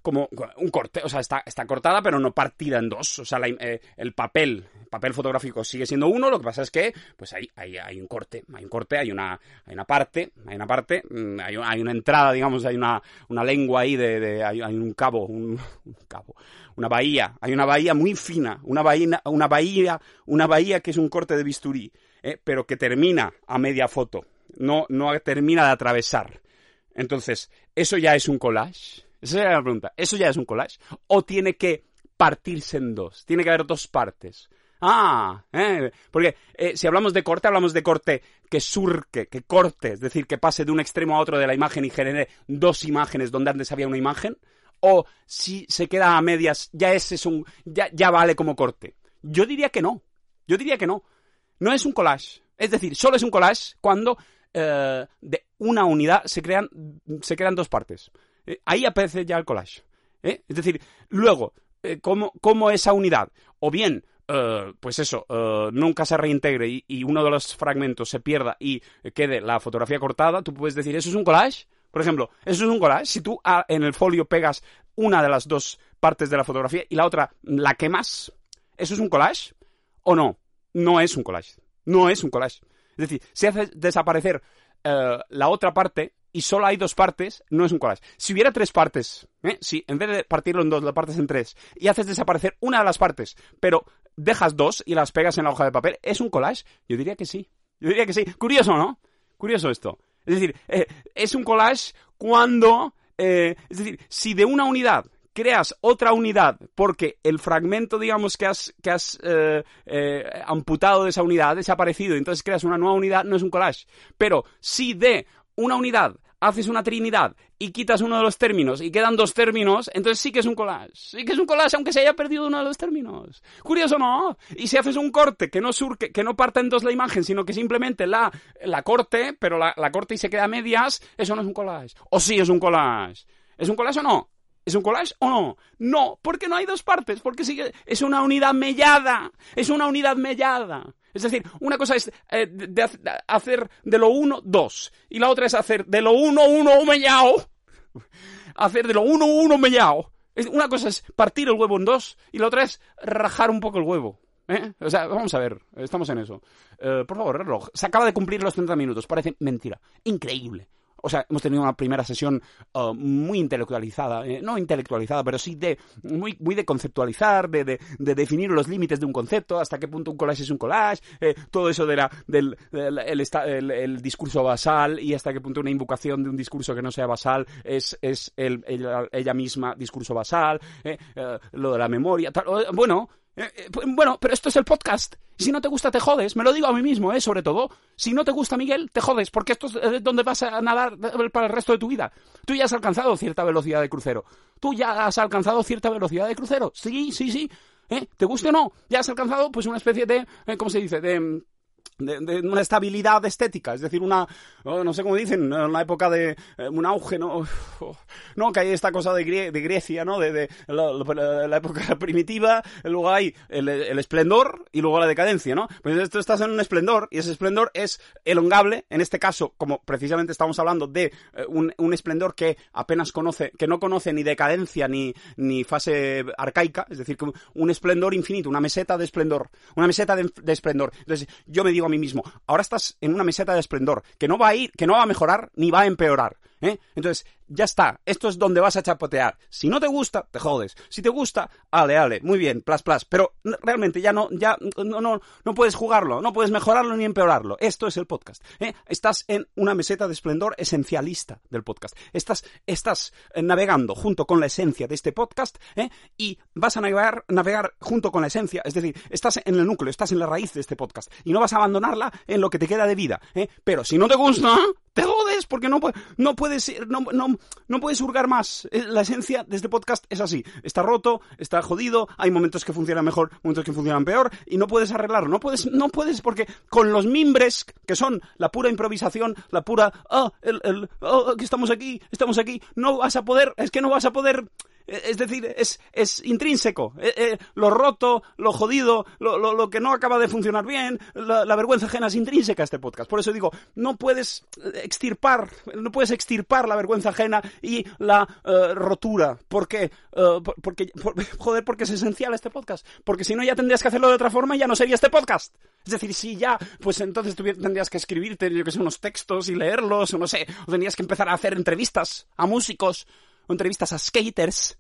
como un corte, o sea, está, está cortada pero no partida en dos. O sea, la eh, el papel, papel fotográfico sigue siendo uno, lo que pasa es que pues hay, hay, hay un corte, hay un corte, hay una, hay una parte, hay una parte, mm, hay, un- hay una entrada, digamos, hay una, una lengua ahí de, hay, un cabo, un cabo, una bahía, hay una bahía muy fina, una bahía, una bahía, una bahía que es un corte de bisturí, eh, pero que termina a media foto, no, no termina de atravesar. Entonces, ¿eso ya es un collage? Esa es la pregunta. ¿Eso ya es un collage? ¿O tiene que partirse en dos? Tiene que haber dos partes. Ah, eh, porque eh, si hablamos de corte, hablamos de corte que surque, que corte, es decir, que pase de un extremo a otro de la imagen y genere dos imágenes donde antes había una imagen, o si se queda a medias, ya ese es un, ya, ya vale como corte. Yo diría que no. Yo diría que no. No es un collage. Es decir, solo es un collage cuando eh, de una unidad se crean, se crean dos partes. Eh, ahí aparece ya el collage. ¿eh? Es decir, luego, ¿cómo, cómo esa unidad? O bien, pues eso, nunca se reintegre y, y uno de los fragmentos se pierda y quede la fotografía cortada, tú puedes decir, ¿eso es un collage? Por ejemplo, eso es un collage. Si tú ah, en el folio pegas una de las dos partes de la fotografía y la otra la quemas, ¿eso es un collage? ¿O no? No es un collage. No es un collage. Es decir, si haces desaparecer eh, la otra parte y solo hay dos partes, no es un collage. Si hubiera tres partes, ¿eh? si en vez de partirlo en dos, lo partes en tres y haces desaparecer una de las partes, pero dejas dos y las pegas en la hoja de papel, ¿es un collage? Yo diría que sí. Yo diría que sí. Curioso, ¿no? Curioso esto. Es decir, eh, es un collage cuando... eh, es decir, si de una unidad creas otra unidad porque el fragmento, digamos, que has, que has eh, eh, amputado de esa unidad ha desaparecido entonces creas una nueva unidad, no es un collage. Pero si de una unidad haces una trinidad y quitas uno de los términos y quedan dos términos, entonces sí que es un collage. Sí que es un collage aunque se haya perdido uno de los términos. Curioso, ¿no? Y si haces un corte que no surque, que no parta en dos la imagen, sino que simplemente la, la corte, pero la, la corte y se queda a medias, eso no es un collage. O sí es un collage. ¿Es un collage o no? ¿Es un collage o no? No, porque no hay dos partes, porque sigue, es una unidad mellada, es una unidad mellada. Es decir, una cosa es eh, hacer de lo uno, dos, y la otra es hacer de lo uno, uno, mellao, hacer de lo uno, uno, mellao. Una cosa es partir el huevo en dos, y la otra es rajar un poco el huevo. ¿Eh? O sea, vamos a ver, estamos en eso. Eh, por favor, reloj. Se acaba de cumplir los 30 minutos, parece mentira. Increíble. O sea, hemos tenido una primera sesión uh, muy intelectualizada, eh, no intelectualizada, pero sí de muy, muy de conceptualizar, de, de, de, definir los límites de un concepto, hasta qué punto un collage es un collage, eh, todo eso de la, del el, el, discurso basal y hasta qué punto una invocación de un discurso que no sea basal es, es el, ella, ella misma discurso basal, eh, lo de la memoria, tal, bueno, eh, bueno, pero esto es el podcast. Si no te gusta, te jodes. Me lo digo a mí mismo, ¿eh? Sobre todo. Si no te gusta, Miguel, te jodes, porque esto es donde vas a nadar para el resto de tu vida. Tú ya has alcanzado cierta velocidad de crucero. Tú ya has alcanzado cierta velocidad de crucero. Sí, sí, sí. ¿Eh? ¿Te guste o no? Ya has alcanzado, pues, una especie de. Eh, ¿Cómo se dice? De. De, una estabilidad estética, es decir, una, oh, no sé cómo dicen, en la época de eh, un auge, ¿no? no, que hay esta cosa de, Grecia, ¿no? De, la, época primitiva, luego hay el, esplendor y luego la decadencia, ¿no? Pues tú estás en un esplendor y ese esplendor es elongable, en este caso, como precisamente estamos hablando de eh, un, un, esplendor que apenas conoce, que no conoce ni decadencia ni, ni fase arcaica, es decir, un esplendor infinito, una meseta de esplendor, una meseta de, de esplendor. Entonces, yo me digo a mí mismo, ahora estás en una meseta de esplendor, que no va a ir, que no va a mejorar ni va a empeorar. ¿Eh? Entonces, ya está, esto es donde vas a chapotear. Si no te gusta, te jodes. Si te gusta, ale, ale, muy bien, plas, plas. Pero realmente ya no, ya no, no, puedes jugarlo, no puedes mejorarlo ni empeorarlo. Esto es el podcast. ¿eh? Estás en una meseta de esplendor esencialista del podcast. Estás, estás navegando junto con la esencia de este podcast ¿eh? y vas a navegar, navegar junto con la esencia. Es decir, estás en el núcleo, estás en la raíz de este podcast y no vas a abandonarla en lo que te queda de vida. ¿eh? Pero si no te gusta, te jodes porque no, no puedes, no, no, no puedes hurgar más. Eh, La esencia de este podcast es así. Está roto, está jodido, hay momentos que funcionan mejor, momentos que funcionan peor, y no puedes arreglarlo. No puedes, no puedes, porque con los mimbres, que son la pura improvisación, la pura, ah, el, el, ah, que estamos aquí, estamos aquí, no vas a poder, es que no vas a poder es decir, es, es intrínseco. Eh, eh, lo roto, lo jodido, lo, lo, lo, que no acaba de funcionar bien, la, vergüenza ajena es intrínseca a este podcast. Por eso digo, no puedes extirpar, no puedes extirpar la vergüenza ajena y la rotura. ¿Por qué? Porque, por, joder, porque es esencial este podcast. Porque si no, ya tendrías que hacerlo de otra forma y ya no sería este podcast. Es decir, si ya, pues entonces tendrías que escribirte, yo que sé, unos textos y leerlos, o no sé, o tendrías que empezar a hacer entrevistas a músicos entrevistas a skaters.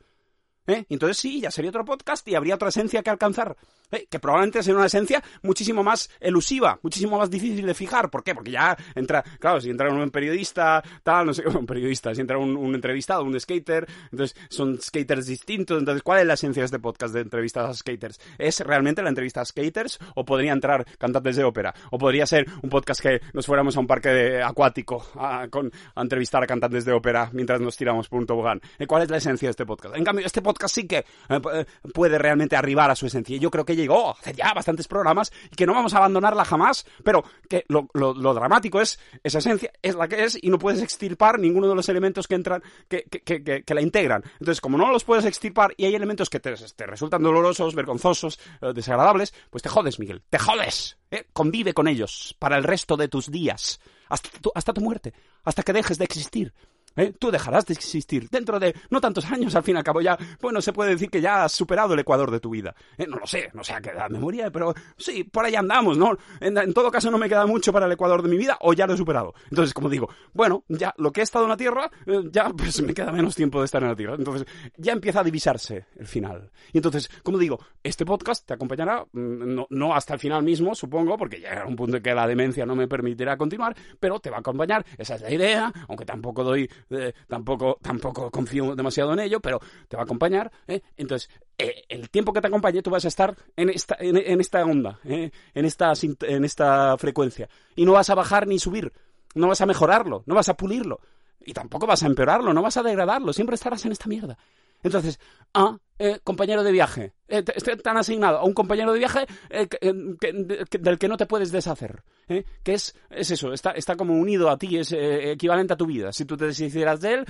¿Eh? Entonces sí, ya sería otro podcast y habría otra esencia que alcanzar. ¿Eh? Que probablemente sería una esencia muchísimo más elusiva, muchísimo más difícil de fijar. ¿Por qué? Porque ya entra, claro, si entra un periodista, tal, no sé, un periodista, si entra un, entrevistado, un skater, entonces son skaters distintos. Entonces, ¿cuál es la esencia de este podcast de entrevistas a skaters? ¿Es realmente la entrevista a skaters o podría entrar cantantes de ópera? ¿O podría ser un podcast que nos fuéramos a un parque de, acuático a, entrevistar a cantantes de ópera mientras nos tiramos por un tobogán? ¿Cuál es la esencia de este podcast? En cambio, este podcast sí que eh, puede realmente arribar a su esencia. Yo creo que llegó hace ya bastantes programas y que no vamos a abandonarla jamás, pero que lo, lo, lo, dramático es, esa esencia es la que es y no puedes extirpar ninguno de los elementos que entran, que, que, que, que la integran. Entonces, como no los puedes extirpar y hay elementos que te, te resultan dolorosos, vergonzosos, eh, desagradables, pues te jodes, Miguel, te jodes. ¿eh? Convive con ellos para el resto de tus días, hasta tu, hasta tu muerte, hasta que dejes de existir. ¿Eh? Tú dejarás de existir dentro de no tantos años, al fin y al cabo ya, bueno, se puede decir que ya has superado el ecuador de tu vida. ¿Eh? No lo sé, no sé a qué edad me moría, pero sí, por ahí andamos, ¿no? En, todo caso no me queda mucho para el ecuador de mi vida o ya lo he superado. Entonces, como digo, bueno, ya lo que he estado en la Tierra, eh, ya pues me queda menos tiempo de estar en la Tierra. Entonces, ya empieza a divisarse el final. Y entonces, como digo, este podcast te acompañará, no, no hasta el final mismo, supongo, porque ya un punto en que la demencia no me permitirá continuar, pero te va a acompañar, esa es la idea, aunque tampoco doy eh, tampoco, tampoco confío demasiado en ello, pero te va a acompañar. ¿eh? Entonces, eh, el tiempo que te acompañe, tú vas a estar en esta, en, esta onda, ¿eh? en, esta, en esta frecuencia. Y no vas a bajar ni subir, no vas a mejorarlo, no vas a pulirlo. Y tampoco vas a empeorarlo, no vas a degradarlo, siempre estarás en esta mierda. Entonces, ah, eh, compañero de viaje, eh, te, han asignado a un compañero de viaje eh, que, del que no te puedes deshacer, que es, es eso, está, está como unido a ti, es equivalente a tu vida. Si tú te deshicieras de él,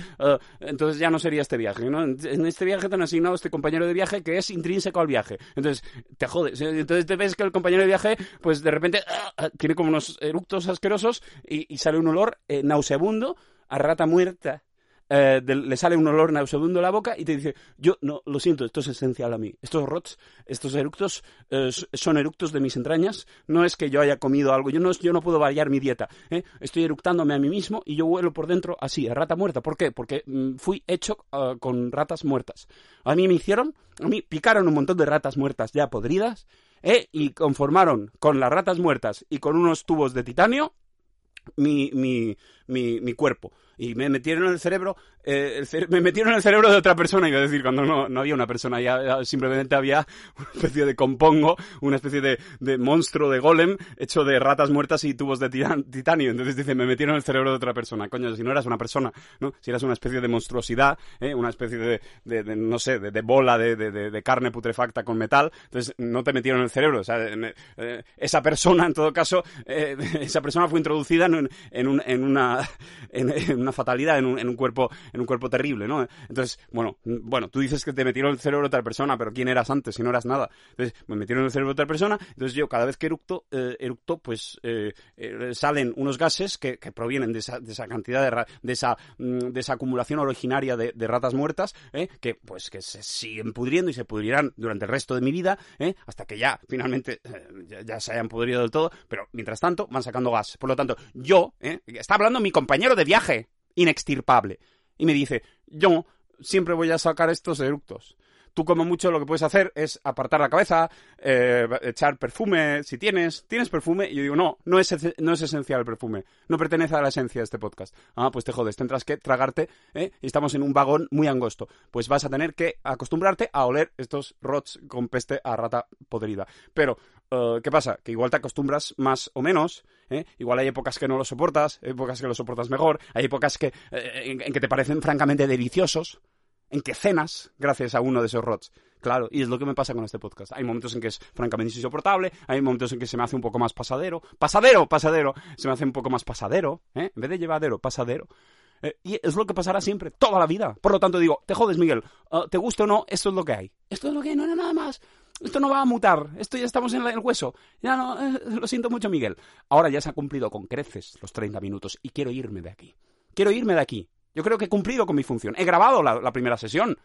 entonces ya no sería este viaje. ¿no? En este viaje te han asignado este compañero de viaje que es intrínseco al viaje. Entonces, te jodes. Entonces te ves que el compañero de viaje, pues de repente, uh, tiene como unos eructos asquerosos y, y sale un olor nauseabundo a rata muerta eh, le sale un olor nauseabundo en la boca y te dice, yo no, lo siento, esto es esencial a mí. Estos rots, estos eructos, eh, son eructos de mis entrañas. No es que yo haya comido algo, yo no, yo no puedo variar mi dieta. ¿eh? Estoy eructándome a mí mismo y yo vuelo por dentro así, a rata muerta. ¿Por qué? Porque mm, fui hecho uh, con ratas muertas. A mí me hicieron, a mí picaron un montón de ratas muertas ya podridas y conformaron con las ratas muertas y con unos tubos de titanio mi, mi, mi, mi cuerpo y me metieron en el cerebro, eh, el cere me metieron en el cerebro de otra persona, iba a decir, cuando no, no había una persona, ya, simplemente había una especie de compongo, una especie de, de, monstruo de golem hecho de ratas muertas y tubos de titanio. Entonces dice, me metieron en el cerebro de otra persona. Coño, si no eras una persona, ¿no? Si eras una especie de monstruosidad, ¿eh? una especie de, de, de no sé, de, bola de, de, carne putrefacta con metal, entonces no te metieron en el cerebro. Eh, esa persona, en todo caso, eh, esa persona fue introducida en, en, un, en una, en, una fatalidad en un, en un, cuerpo en un cuerpo terrible, ¿no? Entonces, bueno, bueno, tú dices que te metieron el cerebro de otra persona, pero ¿quién eras antes si no eras nada? Entonces, me metieron el cerebro de otra persona, entonces yo cada vez que eructo, eh, eructo pues eh, eh, salen unos gases que, provienen de esa, de esa, cantidad de, de, esa, mm, de esa acumulación originaria de, ratas muertas, que pues que se siguen pudriendo y se pudrirán durante el resto de mi vida, hasta que ya finalmente ya, ya, se hayan pudrido del todo, pero mientras tanto van sacando gas. Por lo tanto, yo, está hablando mi compañero de viaje, inextirpable. Y me dice, yo siempre voy a sacar estos eructos. Tú como mucho lo que puedes hacer es apartar la cabeza, eh, echar perfume si tienes. ¿Tienes perfume? Y yo digo, no, no es, no es esencial el perfume. No pertenece a la esencia de este podcast. Ah, pues te jodes, tendrás que tragarte, ¿eh? Y estamos en un vagón muy angosto. Pues vas a tener que acostumbrarte a oler estos rots con peste a rata podrida. Pero, eh, ¿qué pasa? Que igual te acostumbras más o menos, ¿eh? Igual hay épocas que no lo soportas, épocas que lo soportas mejor, hay épocas que, eh, en, que te parecen francamente deliciosos, en que cenas gracias a uno de esos rots. Claro, y es lo que me pasa con este podcast. Hay momentos en que es francamente insoportable, hay momentos en que se me hace un poco más pasadero. ¡Pasadero! ¡Pasadero! Se me hace un poco más pasadero. En vez de llevadero, pasadero. Y es lo que pasará siempre, toda la vida. Por lo tanto, digo, te jodes, Miguel. ¿Te gusta o no? Esto es lo que hay. Esto es lo que hay, no hay nada más. Esto no va a mutar. Esto ya estamos en el hueso. Ya no, eh, lo siento mucho, Miguel. Ahora ya se ha cumplido con creces los 30 minutos y quiero irme de aquí. Quiero irme de aquí. Yo creo que he cumplido con mi función. He grabado la, la primera sesión.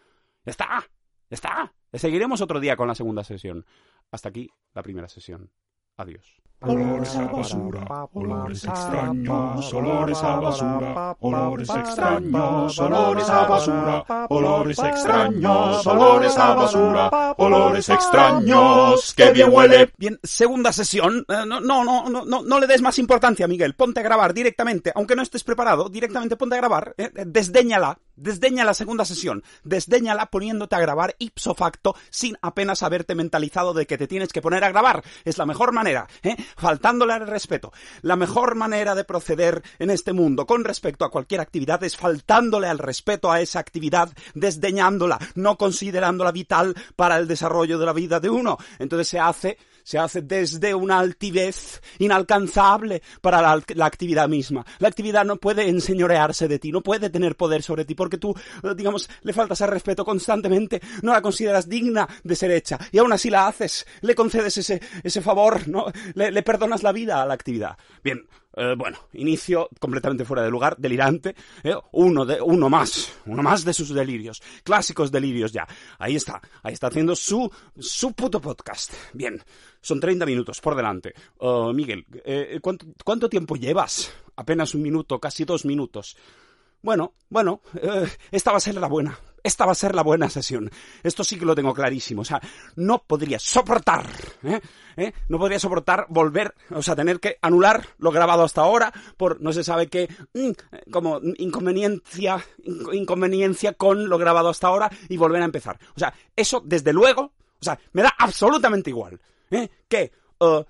Ya está. Ya está. Seguiremos otro día con la segunda sesión. Hasta aquí la primera sesión. Adiós. Olores a basura, olores extraños, olores a basura, olores extraños, olores a basura, olores extraños, olores a basura, olores extraños, que bien huele. Bien, segunda sesión. Eh, no, no, no, no, no, no le des más importancia, Miguel. Ponte a grabar directamente, aunque no estés preparado, directamente ponte a grabar. eh, eh, desdéñala, desdeña la segunda sesión. Desdéñala poniéndote a grabar ipso facto sin apenas haberte mentalizado de que te tienes que poner a grabar. Es la mejor manera, ¿eh? Faltándole al respeto. La mejor manera de proceder en este mundo con respecto a cualquier actividad es faltándole al respeto a esa actividad, desdeñándola, no considerándola vital para el desarrollo de la vida de uno. Entonces se hace se hace desde una altivez inalcanzable para la, actividad misma. La actividad no puede enseñorearse de ti, no puede tener poder sobre ti, porque tú, digamos, le faltas al respeto constantemente, no la consideras digna de ser hecha, y aún así la haces, le concedes ese, ese favor, ¿no? Le, le perdonas la vida a la actividad. Bien, eh, bueno, inicio completamente fuera de lugar, delirante, ¿eh? uno, de, uno más, uno más de sus delirios, clásicos delirios ya. Ahí está, ahí está haciendo su, su puto podcast. Bien, son 30 minutos por delante. Uh, Miguel, eh, ¿cuánto, ¿cuánto, tiempo llevas? Apenas un minuto, casi dos minutos. Bueno, bueno, eh, esta va a ser la buena. Esta va a ser la buena sesión. Esto sí que lo tengo clarísimo. O sea, no podría soportar, ¿eh? ¿Eh? no podría soportar volver, o sea, tener que anular lo grabado hasta ahora por no se sabe qué, mm, como inconveniencia, inconveniencia con lo grabado hasta ahora y volver a empezar. O sea, eso desde luego, o sea, me da absolutamente igual. ¿eh? Que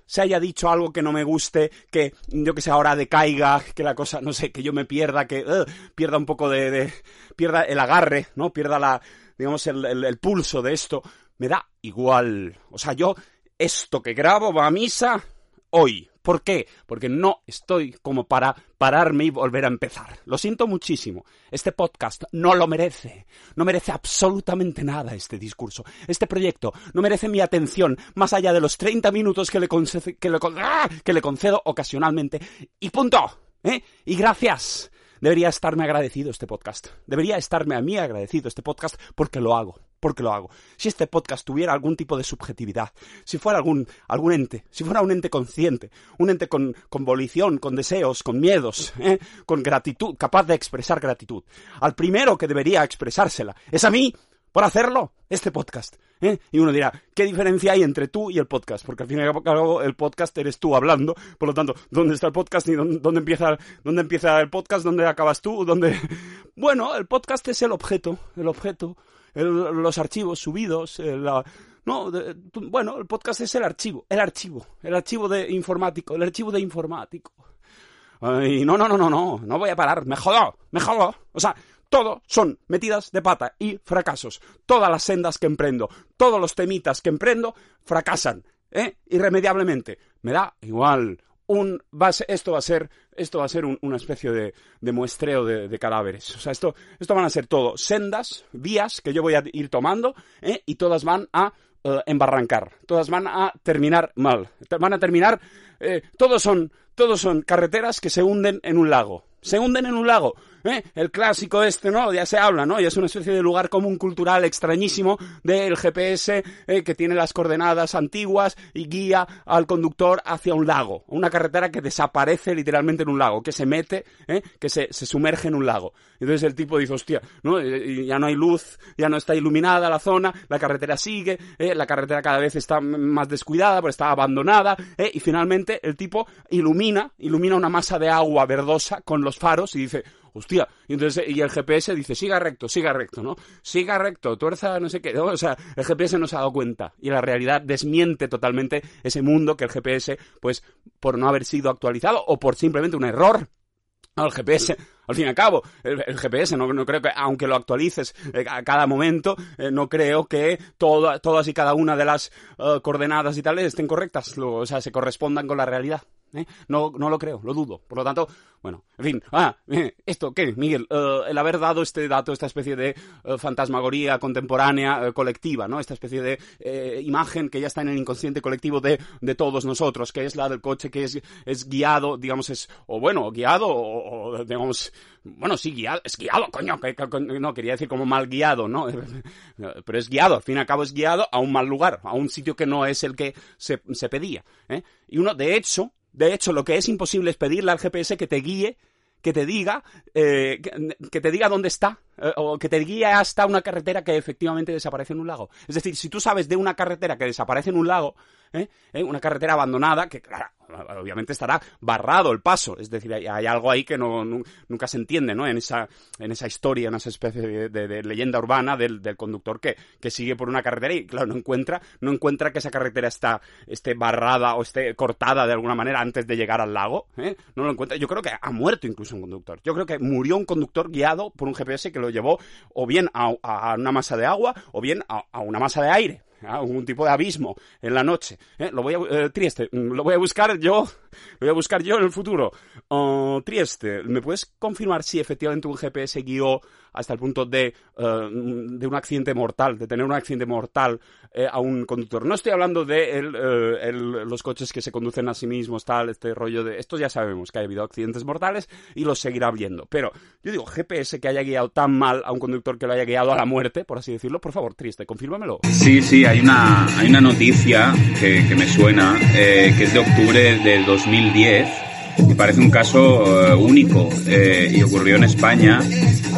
Se haya dicho algo que no me guste, que yo que sé ahora decaiga, que la cosa, no sé, que yo me pierda, que uh, pierda un poco de, de, pierda el agarre, ¿no? Pierda la, digamos, el, el, el, pulso de esto. Me da igual. O sea, yo, esto que grabo va a misa hoy. ¿Por qué? Porque no estoy como para pararme y volver a empezar. Lo siento muchísimo. Este podcast no lo merece. No merece absolutamente nada este discurso. Este proyecto no merece mi atención más allá de los 30 minutos que le, concedo, que le, que le concedo ocasionalmente. Y punto. ¿eh? Y gracias. Debería estarme agradecido este podcast. Debería estarme a mí agradecido este podcast porque lo hago. Porque lo hago. Si este podcast tuviera algún tipo de subjetividad, si fuera algún, algún ente, si fuera un ente consciente, un ente con, con volición, con deseos, con miedos, ¿eh? con gratitud, capaz de expresar gratitud, al primero que debería expresársela es a mí por hacerlo, este podcast. ¿eh? Y uno dirá, ¿qué diferencia hay entre tú y el podcast? Porque al fin y al cabo el podcast eres tú hablando, por lo tanto, ¿dónde está el podcast y dónde, dónde, empieza, dónde empieza el podcast? ¿Dónde acabas tú? ¿Dónde... Bueno, el podcast es el objeto, el objeto, los archivos subidos, la... No, bueno, el podcast es el archivo, el archivo, el archivo de informático, el archivo de informático. Ay, no, no, no, no, no, no voy a parar, me jodo, me jodo. O sea, todo son metidas de pata y fracasos. Todas las sendas que emprendo, todos los temitas que emprendo, fracasan, ¿eh? Irremediablemente. Me da igual. Un, va ser, esto va a ser, esto va a ser un, una especie de, de muestreo de, cadáveres. O sea, esto, esto van a ser todo sendas, vías que yo voy a ir tomando, ¿eh? y todas van a uh, embarrancar. Todas van a terminar mal. Van a terminar, eh, todos son, todos son carreteras que se hunden en un lago. Se hunden en un lago. ¿Eh? El clásico este, ¿no? Ya se habla, ¿no? Y es una especie de lugar común cultural extrañísimo del GPS eh, que tiene las coordenadas antiguas y guía al conductor hacia un lago. Una carretera que desaparece literalmente en un lago, que se mete, ¿eh? que se, se sumerge en un lago. Entonces el tipo dice, hostia, ¿no? ya no hay luz, ya no está iluminada la zona, la carretera sigue, ¿eh? la carretera cada vez está más descuidada, pero está abandonada, ¿eh? y finalmente el tipo ilumina, ilumina una masa de agua verdosa con los faros y dice, hostia, y entonces y el GPS dice, siga recto, siga recto, ¿no? Siga recto, tuerza, no sé qué, o sea, el GPS no se ha dado cuenta. Y la realidad desmiente totalmente ese mundo que el GPS, pues, por no haber sido actualizado o por simplemente un error. Al GPS, al fin y al cabo, el, GPS, no, no, creo que, aunque lo actualices eh, a cada momento, eh, no creo que todas y cada una de las uh, coordenadas y tales estén correctas, lo, o sea, se correspondan con la realidad. ¿Eh? No, no lo creo, lo dudo. Por lo tanto, bueno, en fin. Ah, eh, ¿esto qué, Miguel? Uh, el haber dado este dato, esta especie de uh, fantasmagoría contemporánea colectiva, ¿no? Esta especie de eh, imagen que ya está en el inconsciente colectivo de, de, todos nosotros, que es la del coche que es, es guiado, digamos, es, o bueno, guiado, o, o digamos, bueno, sí, guiado, es guiado, coño, que, que, no, quería decir como mal guiado, ¿no? Pero es guiado, al fin y al cabo es guiado a un mal lugar, a un sitio que no es el que se, se pedía, ¿eh? Y uno, de hecho, de hecho, lo que es imposible es pedirle al GPS que te guíe, que te diga, eh, que, te diga dónde está, eh, o que te guíe hasta una carretera que efectivamente desaparece en un lago. Es decir, si tú sabes de una carretera que desaparece en un lago, ¿eh? ¿Eh? una carretera abandonada, que claro, obviamente estará barrado el paso. Es decir, hay, algo ahí que no, nunca se entiende, ¿no? En esa, en esa historia, en esa especie de, leyenda urbana del, conductor que, sigue por una carretera y, claro, no encuentra, no encuentra que esa carretera está, esté barrada o esté cortada de alguna manera antes de llegar al lago. ¿eh? No lo encuentra. Yo creo que ha muerto incluso un conductor. Yo creo que murió un conductor guiado por un GPS que lo llevó o bien a, una masa de agua o bien a una masa de aire algún tipo de abismo en la noche. ¿eh? Lo voy a, eh, Trieste, lo voy a buscar yo, lo voy a buscar yo en el futuro. Uh, Trieste, ¿me puedes confirmar si efectivamente un GPS guió hasta el punto de, uh, de un accidente mortal, de tener un accidente mortal eh, a un conductor? No estoy hablando de el, uh, el, los coches que se conducen a sí mismos, tal, este rollo de... Esto ya sabemos que ha habido accidentes mortales y los seguirá habiendo. Pero yo digo, GPS que haya guiado tan mal a un conductor que lo haya guiado a la muerte, por así decirlo, por favor, Trieste, confírmamelo. Sí, sí, hay una, hay una noticia que, me suena, eh, que es de octubre del 2010 y parece un caso uh, único eh, y ocurrió en España.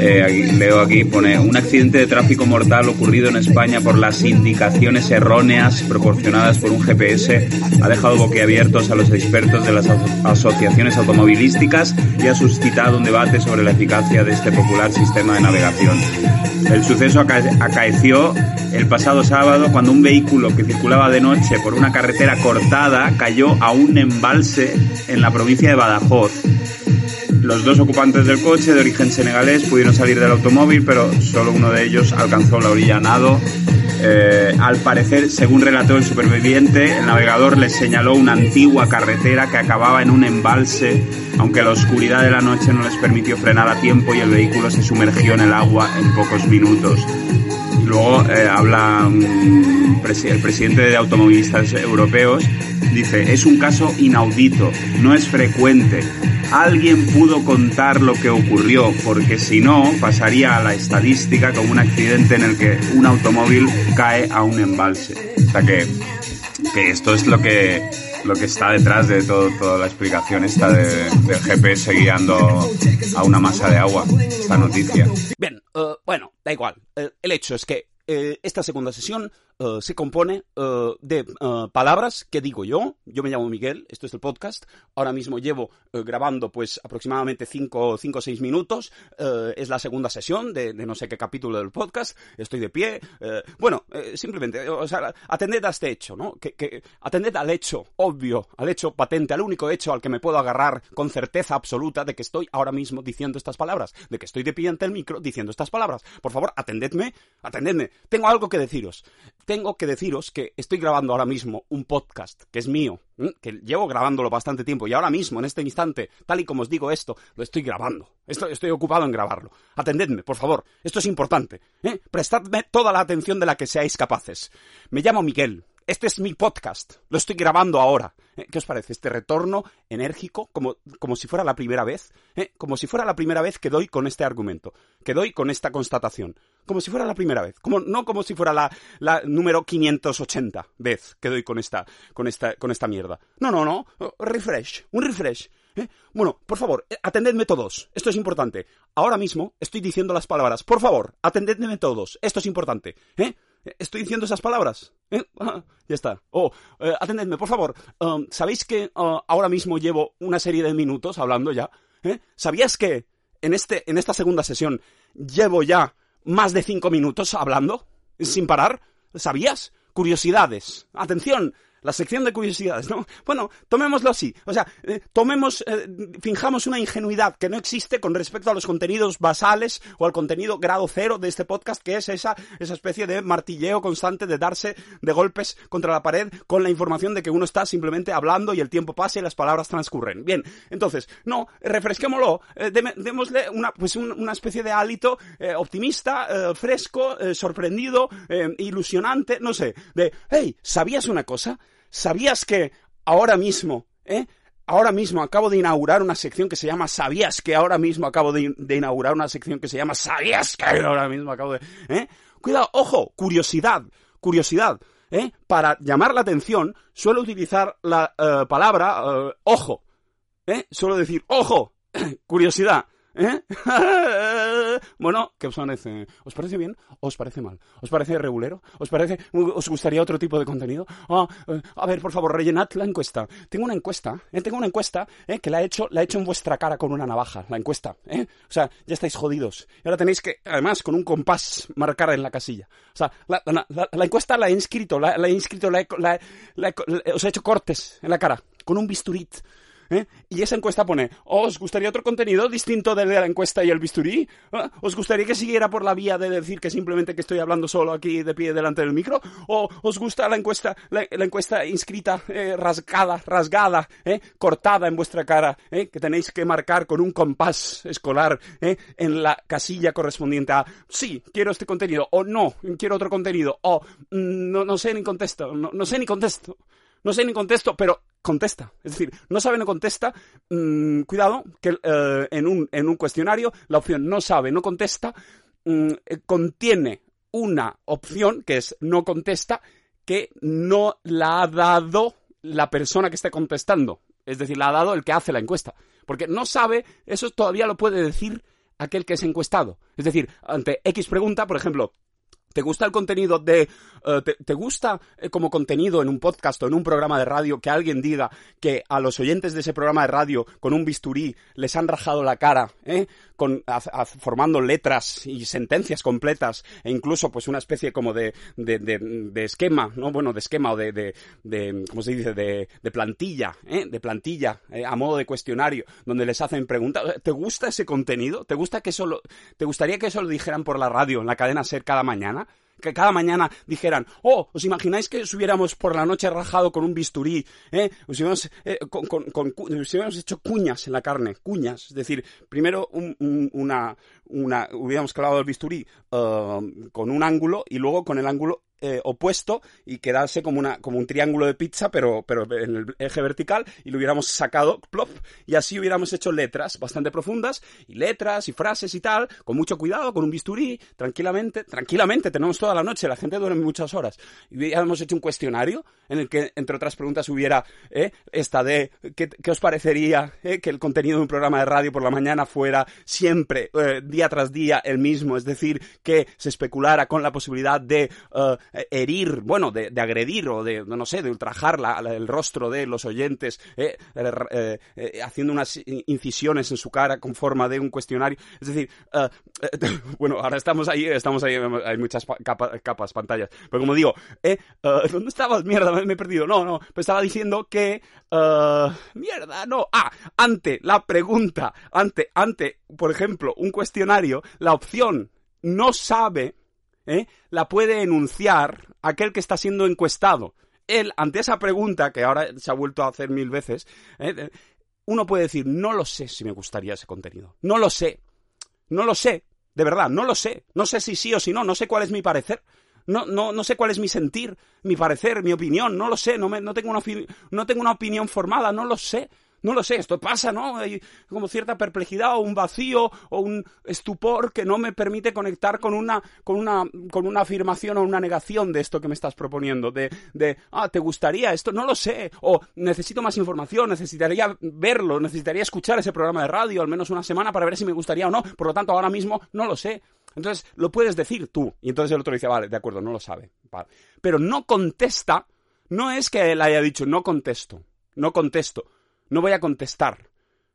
Eh, aquí, leo aquí, pone un accidente de tráfico mortal ocurrido en España por las indicaciones erróneas proporcionadas por un GPS ha dejado boquiabiertos a los expertos de las asociaciones automovilísticas y ha suscitado un debate sobre la eficacia de este popular sistema de navegación. El suceso aca acaeció el pasado sábado cuando un vehículo que circulaba de noche por una carretera cortada cayó a un embalse en la provincia de Badajoz. Los dos ocupantes del coche, de origen senegalés, pudieron salir del automóvil, pero solo uno de ellos alcanzó la orilla nado. Eh, al parecer, según relató el superviviente, el navegador les señaló una antigua carretera que acababa en un embalse, aunque la oscuridad de la noche no les permitió frenar a tiempo y el vehículo se sumergió en el agua en pocos minutos. Luego eh, habla um, el presidente de automovilistas europeos, dice, es un caso inaudito, no es frecuente. Alguien pudo contar lo que ocurrió, porque si no, pasaría a la estadística como un accidente en el que un automóvil cae a un embalse. O sea que, esto es lo que, lo que está detrás de todo, toda la explicación esta de, del GPS guiando a una masa de agua, esta noticia. Bien, uh, bueno, da igual. Uh, el hecho es que eh, esta segunda sesión uh, se compone uh, de uh, palabras que digo yo. Yo me llamo Miguel, esto es el podcast. Ahora mismo llevo grabando pues aproximadamente 5 o 6 minutos. es la segunda sesión de, de, no sé qué capítulo del podcast. Estoy de pie. bueno, simplemente, o sea, atended a este hecho, ¿no? Que, que, atended al hecho obvio, al hecho patente, al único hecho al que me puedo agarrar con certeza absoluta de que estoy ahora mismo diciendo estas palabras, de que estoy de pie ante el micro diciendo estas palabras. Por favor, atendedme, atendedme. Tengo algo que deciros. Tengo que deciros que estoy grabando ahora mismo un podcast que es mío, que llevo grabándolo bastante tiempo y ahora mismo, en este instante, tal y como os digo esto, lo estoy grabando. Estoy, ocupado en grabarlo. Atendedme, por favor. Esto es importante. ¿eh? Prestadme toda la atención de la que seáis capaces. Me llamo Miguel. este es mi podcast, lo estoy grabando ahora. ¿Eh? ¿Qué os parece? Este retorno enérgico, como, como si fuera la primera vez, ¿eh? como si fuera la primera vez que doy con este argumento, que doy con esta constatación, como si fuera la primera vez, como, no como si fuera la, número 580 vez que doy con esta, con esta, con esta mierda. No, no, no, refresh, un refresh. ¿Eh? Bueno, por favor, eh, atendedme todos. Esto es importante. Ahora mismo estoy diciendo las palabras. Por favor, atendedme todos. Esto es importante. ¿Eh? Estoy diciendo esas palabras. ¿Eh? Ah, ya está. Oh, eh, atendedme, por favor. Um, ¿Sabéis que uh, ahora mismo llevo una serie de minutos hablando ya? ¿Eh? ¿Sabías que en, este, en esta segunda sesión llevo ya más de cinco minutos hablando? Sin parar. ¿Sabías? Curiosidades. Atención, la sección de curiosidades, ¿no? Bueno, tomémoslo así. O sea, eh, tomemos, eh, finjamos una ingenuidad que no existe con respecto a los contenidos basales o al contenido grado cero de este podcast, que es esa, esa especie de martilleo constante de darse de golpes contra la pared con la información de que uno está simplemente hablando y el tiempo pasa y las palabras transcurren. Bien, entonces, no, refresquémoslo, eh, démosle una, pues una especie de hálito optimista, fresco, sorprendido, ilusionante, no sé, de, hey, ¿sabías una cosa? ¿Sabías que ahora mismo, eh? Ahora mismo acabo de inaugurar una sección que se llama ¿Sabías que ahora mismo acabo de, inaugurar una sección que se llama ¿Sabías que ahora mismo acabo de... ¿eh? Cuidado, ojo, curiosidad, curiosidad. ¿eh? Para llamar la atención suelo utilizar la eh, palabra eh, ojo. ¿eh? Suelo decir ojo, curiosidad. ¿Eh? bueno, ¿qué os parece? ¿Os parece bien o os parece mal? ¿Os parece regulero? ¿Os parece, os gustaría otro tipo de contenido? Eh, a ver, por favor, rellenad la encuesta. Tengo una encuesta, ¿eh? tengo una encuesta ¿eh? que la he hecho, la he hecho en vuestra cara con una navaja, la encuesta, ¿eh? O sea, ya estáis jodidos. Y ahora tenéis que, además, con un compás marcar en la casilla. O sea, la, encuesta la he inscrito, la, he inscrito, la os he hecho cortes en la cara, con un bisturit. ¿Eh? Y esa encuesta pone, ¿os gustaría otro contenido distinto del de la encuesta y el bisturí? ¿Eh? ¿Os gustaría que siguiera por la vía de decir que simplemente que estoy hablando solo aquí de pie delante del micro? ¿O os gusta la encuesta, la, encuesta inscrita, eh, rasgada, rasgada, cortada en vuestra cara, que tenéis que marcar con un compás escolar en la casilla correspondiente a sí, quiero este contenido, o no, quiero otro contenido, o mm, no, no sé ni contesto, no, no sé ni contesto. No sé ni contesto, pero contesta. Es decir, no sabe, no contesta. Mm, cuidado, que eh, en, un, cuestionario la opción no sabe, no contesta mm, eh, contiene una opción que es no contesta que no la ha dado la persona que está contestando. Es decir, la ha dado el que hace la encuesta. Porque no sabe, eso todavía lo puede decir aquel que es encuestado. Es decir, ante X pregunta, por ejemplo, ¿Te gusta el contenido de... Eh, te, gusta eh, como contenido en un podcast o en un programa de radio que alguien diga que a los oyentes de ese programa de radio con un bisturí les han rajado la cara, ¿eh? Con, formando letras y sentencias completas e incluso pues una especie como de, de, de, esquema, ¿no? Bueno, de esquema o de, de, de ¿cómo se dice? De, de plantilla, ¿eh? De plantilla, a modo de cuestionario, donde les hacen preguntas. ¿Te gusta ese contenido? ¿Te gusta que eso te gustaría que eso lo dijeran por la radio, en la cadena SER cada mañana? Que cada mañana dijeran, oh, ¿os imagináis que os hubiéramos por la noche rajado con un bisturí? ¿eh? Os, hubiéramos, eh, con, con, con, hubiéramos hecho cuñas en la carne, cuñas. Es decir, primero una, una, hubiéramos clavado el bisturí uh, con un ángulo y luego con el ángulo eh, opuesto y quedase como, una, como un triángulo de pizza, pero, pero en el eje vertical, y lo hubiéramos sacado, plop, y así hubiéramos hecho letras bastante profundas, y letras y frases y tal, con mucho cuidado, con un bisturí, tranquilamente, tranquilamente, tenemos toda la noche, la gente duerme muchas horas, y hubiéramos hecho un cuestionario en el que, entre otras preguntas, hubiera eh, esta de ¿qué, qué os parecería eh, que el contenido de un programa de radio por la mañana fuera siempre, día tras día, el mismo, es decir, que se especulara con la posibilidad de herir, bueno, de, agredir o de, no sé, de ultrajar el rostro de los oyentes, eh, eh, haciendo unas incisiones en su cara con forma de un cuestionario. Es decir, bueno, ahora estamos ahí, estamos ahí, hay muchas capas, pantallas. Pero como digo, ¿dónde estabas? Mierda, me, he perdido. No, no, pues estaba diciendo que... mierda, no. Ah, ante la pregunta, ante, ante, por ejemplo, un cuestionario, la opción no sabe ¿eh? la puede enunciar aquel que está siendo encuestado. Él, ante esa pregunta, que ahora se ha vuelto a hacer mil veces, ¿eh? uno puede decir, no lo sé si me gustaría ese contenido. No lo sé. No lo sé. De verdad, no lo sé. No sé si sí o si no. No sé cuál es mi parecer. no, no, no sé cuál es mi sentir, mi parecer, mi opinión, no lo sé, no, me, no, tengo, una, no tengo una opinión formada, no lo sé. No lo sé, esto pasa, ¿no? Hay como cierta perplejidad o un vacío o un estupor que no me permite conectar con una, con una, con una afirmación o una negación de esto que me estás proponiendo. De, de, ah, ¿te gustaría esto? No lo sé. O necesito más información, necesitaría verlo, necesitaría escuchar ese programa de radio al menos una semana para ver si me gustaría o no. Por lo tanto, ahora mismo no lo sé. Entonces, lo puedes decir tú. Y entonces el otro dice, vale, de acuerdo, no lo sabe. Pero no contesta, no es que él haya dicho, no contesto, no contesto no voy a contestar.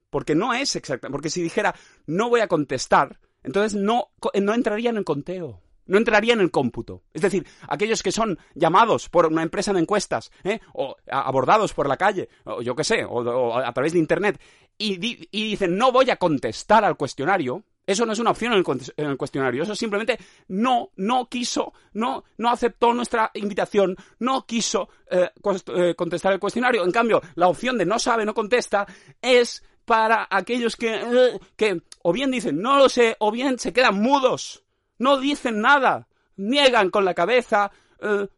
Porque no es exactamente. Porque si dijera no voy a contestar, entonces no, no entraría en el conteo. No entraría en el cómputo. Es decir, aquellos que son llamados por una empresa de encuestas, ¿eh? o abordados por la calle, o yo qué sé, o, a través de Internet, y dicen no voy a contestar al cuestionario, eso no es una opción en el, cuestionario. Eso simplemente no, no quiso, no, no aceptó nuestra invitación, no quiso eh, eh, contestar el cuestionario. En cambio, la opción de no sabe, no contesta es para aquellos que, eh, que o bien dicen no lo sé, o bien se quedan mudos, no dicen nada, niegan con la cabeza,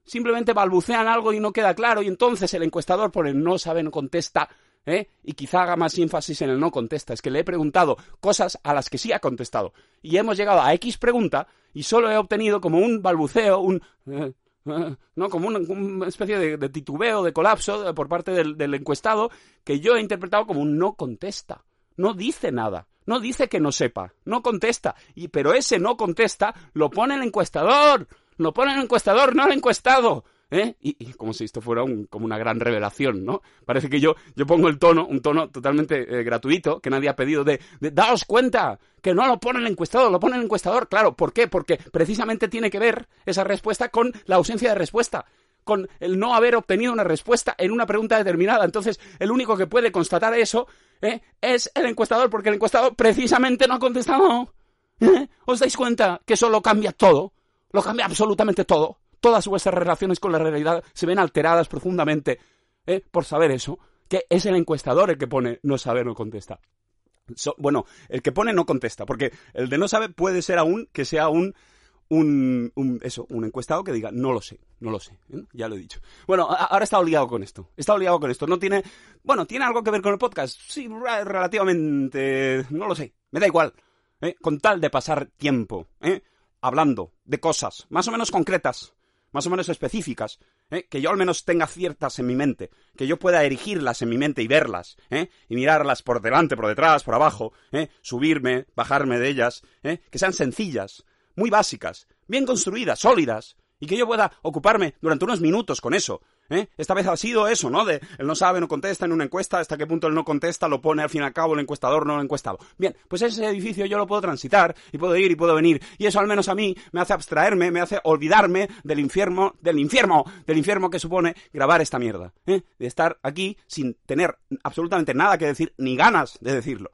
simplemente balbucean algo y no queda claro, y entonces el encuestador por el no sabe, no contesta, ¿eh? y quizá haga más énfasis en el no contesta. Es que le he preguntado cosas a las que sí ha contestado. Y hemos llegado a X pregunta y solo he obtenido como un balbuceo, un... ¿no? Como una, especie de, titubeo, de colapso por parte del, del encuestado que yo he interpretado como un no contesta. No dice nada. No dice que no sepa, no contesta. Y, pero ese no contesta lo pone el encuestador. Lo pone el encuestador, no el encuestado. ¿Eh? Y, como si esto fuera un, como una gran revelación, ¿no? Parece que yo, yo pongo el tono, un tono totalmente eh, gratuito, que nadie ha pedido de, daos cuenta, que no lo pone el encuestador, lo pone el encuestador, claro, ¿por qué? Porque precisamente tiene que ver esa respuesta con la ausencia de respuesta con el no haber obtenido una respuesta en una pregunta determinada. Entonces, el único que puede constatar eso ¿eh? es el encuestador, porque el encuestador precisamente no ha contestado. ¿Eh? ¿Os dais cuenta que eso lo cambia todo? Lo cambia absolutamente todo todas vuestras relaciones con la realidad se ven alteradas profundamente ¿eh? por saber eso, que es el encuestador el que pone no sabe, no contesta. bueno, el que pone no contesta, porque el de no sabe puede ser aún que sea un, un, eso, un encuestado que diga no lo sé, no lo sé, ¿eh? ya lo he dicho. Bueno, ahora está obligado con esto, está obligado con esto, no tiene, bueno, tiene algo que ver con el podcast, sí, relativamente, no lo sé, me da igual, ¿eh? con tal de pasar tiempo, hablando de cosas más o menos concretas, más o menos específicas, ¿eh? que yo al menos tenga ciertas en mi mente, que yo pueda erigirlas en mi mente y verlas, ¿eh? y mirarlas por delante, por detrás, por abajo, ¿eh? subirme, bajarme de ellas, ¿eh? que sean sencillas, muy básicas, bien construidas, sólidas, y que yo pueda ocuparme durante unos minutos con eso, ¿Eh? Esta vez ha sido eso, ¿no? De él no sabe, no contesta en una encuesta, hasta qué punto él no contesta, lo pone al fin y al cabo el encuestador, no el encuestado. Bien, pues ese edificio yo lo puedo transitar y puedo ir y puedo venir. Y eso al menos a mí me hace abstraerme, me hace olvidarme del infierno, del infierno, del infierno que supone grabar esta mierda. ¿eh? De estar aquí sin tener absolutamente nada que decir, ni ganas de decirlo.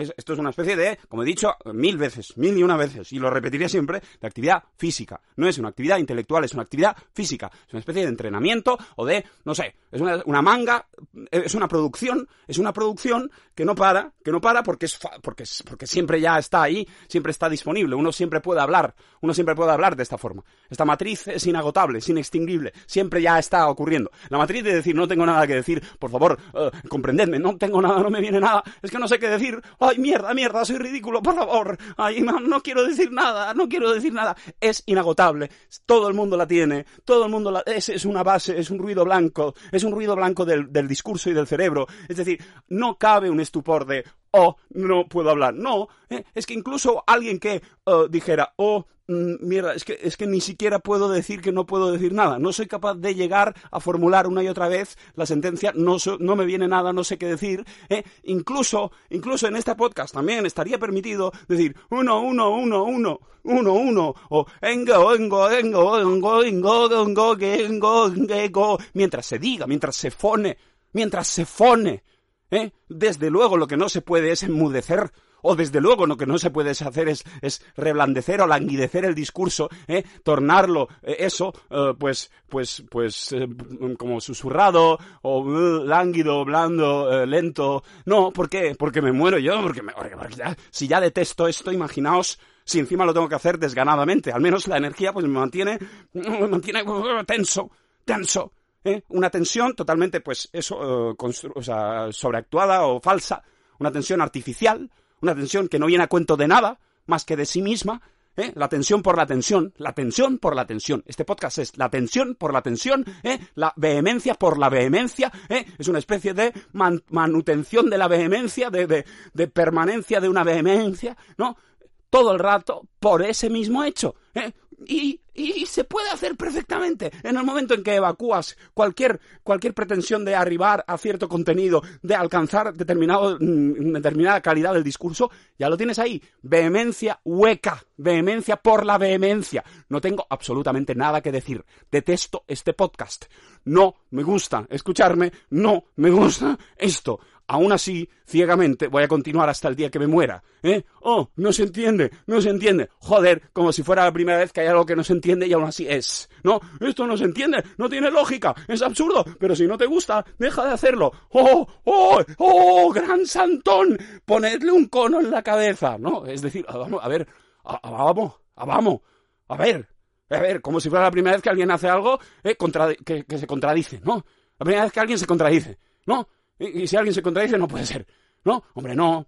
¿Eh? esto es una especie de, como he dicho mil veces, mil y una veces, y lo repetiría siempre, de actividad física. No es una actividad intelectual, es una actividad física. Es una especie de entrenamiento o de, no sé, es una, manga, es una producción, es una producción que no para, que no para porque, es porque, porque siempre ya está ahí, siempre está disponible. Uno siempre puede hablar, uno siempre puede hablar de esta forma. Esta matriz es inagotable, es inextinguible, siempre ya está ocurriendo. La matriz de decir, no tengo nada que decir, por favor, uh, comprendedme, no tengo nada, no me viene nada, es que no sé qué decir, ay, mierda, mierda, soy ridículo, por favor, ay, no, no quiero decir nada, no quiero decir nada. Es inagotable, todo el mundo la tiene, todo el mundo la... Es, una base, es un ruido blanco, es un ruido blanco del, discurso y del cerebro. Es decir, no cabe un estupor de, oh, no puedo hablar. No, eh, es que incluso alguien que uh, dijera, oh, mierda, es que, es que ni siquiera puedo decir que no puedo decir nada. No soy capaz de llegar a formular una y otra vez la sentencia, no, no me viene nada, no sé qué decir. Eh. Incluso, incluso en este podcast también estaría permitido decir uno, uno, uno, uno, uno, uno, o engo, engo, engo, engo, engo, engo, engo, engo, mientras se diga, mientras se fone, mientras se fone. ¿Eh? Desde luego lo que no se puede es enmudecer o desde luego lo que no se puede hacer es, es reblandecer o languidecer el discurso, ¿eh? tornarlo eh, eso, eh, pues, pues, pues, eh, como susurrado o lánguido, blando, lento. No, ¿por qué? Porque me muero yo, porque, me, si ya detesto esto, imaginaos si encima lo tengo que hacer desganadamente. Al menos la energía pues me mantiene, me mantiene uh, tenso, tenso. Una tensión totalmente, pues eso, sobreactuada o falsa. Una tensión artificial, una tensión que no viene a cuento de nada, más que de sí misma, ¿Eh? La tensión por la tensión, la tensión por la tensión. Este podcast es la tensión por la tensión, ¿eh? la vehemencia por la vehemencia, ¿eh? es una especie de manutención de la vehemencia, de, de, de, permanencia de una vehemencia, ¿no? Todo el rato por ese mismo hecho. Y, y, se puede hacer perfectamente. En el momento en que evacúas cualquier, cualquier pretensión de arribar a cierto contenido, de alcanzar determinado, mm, determinada calidad del discurso, ya lo tienes ahí. Vehemencia hueca, vehemencia por la vehemencia. No tengo absolutamente nada que decir. Detesto este podcast. No me gusta escucharme, no me gusta esto. Aún así, ciegamente, voy a continuar hasta el día que me muera. ¿Eh? Oh, no se entiende, no se entiende. Joder, como si fuera la primera vez que hay algo que no se entiende y aún así es. No, esto no se entiende, no tiene lógica, es absurdo, pero si no te gusta, deja de hacerlo. Oh, oh, oh, gran santón, ponedle un cono en la cabeza. No, es decir, vamos, a ver, a, vamos, a vamos, a ver, a ver, como si fuera la primera vez que alguien hace algo eh, que, que se contradice, ¿no? La primera vez que alguien se contradice, ¿no? Y, si alguien se contradice, no puede ser. No, hombre, no.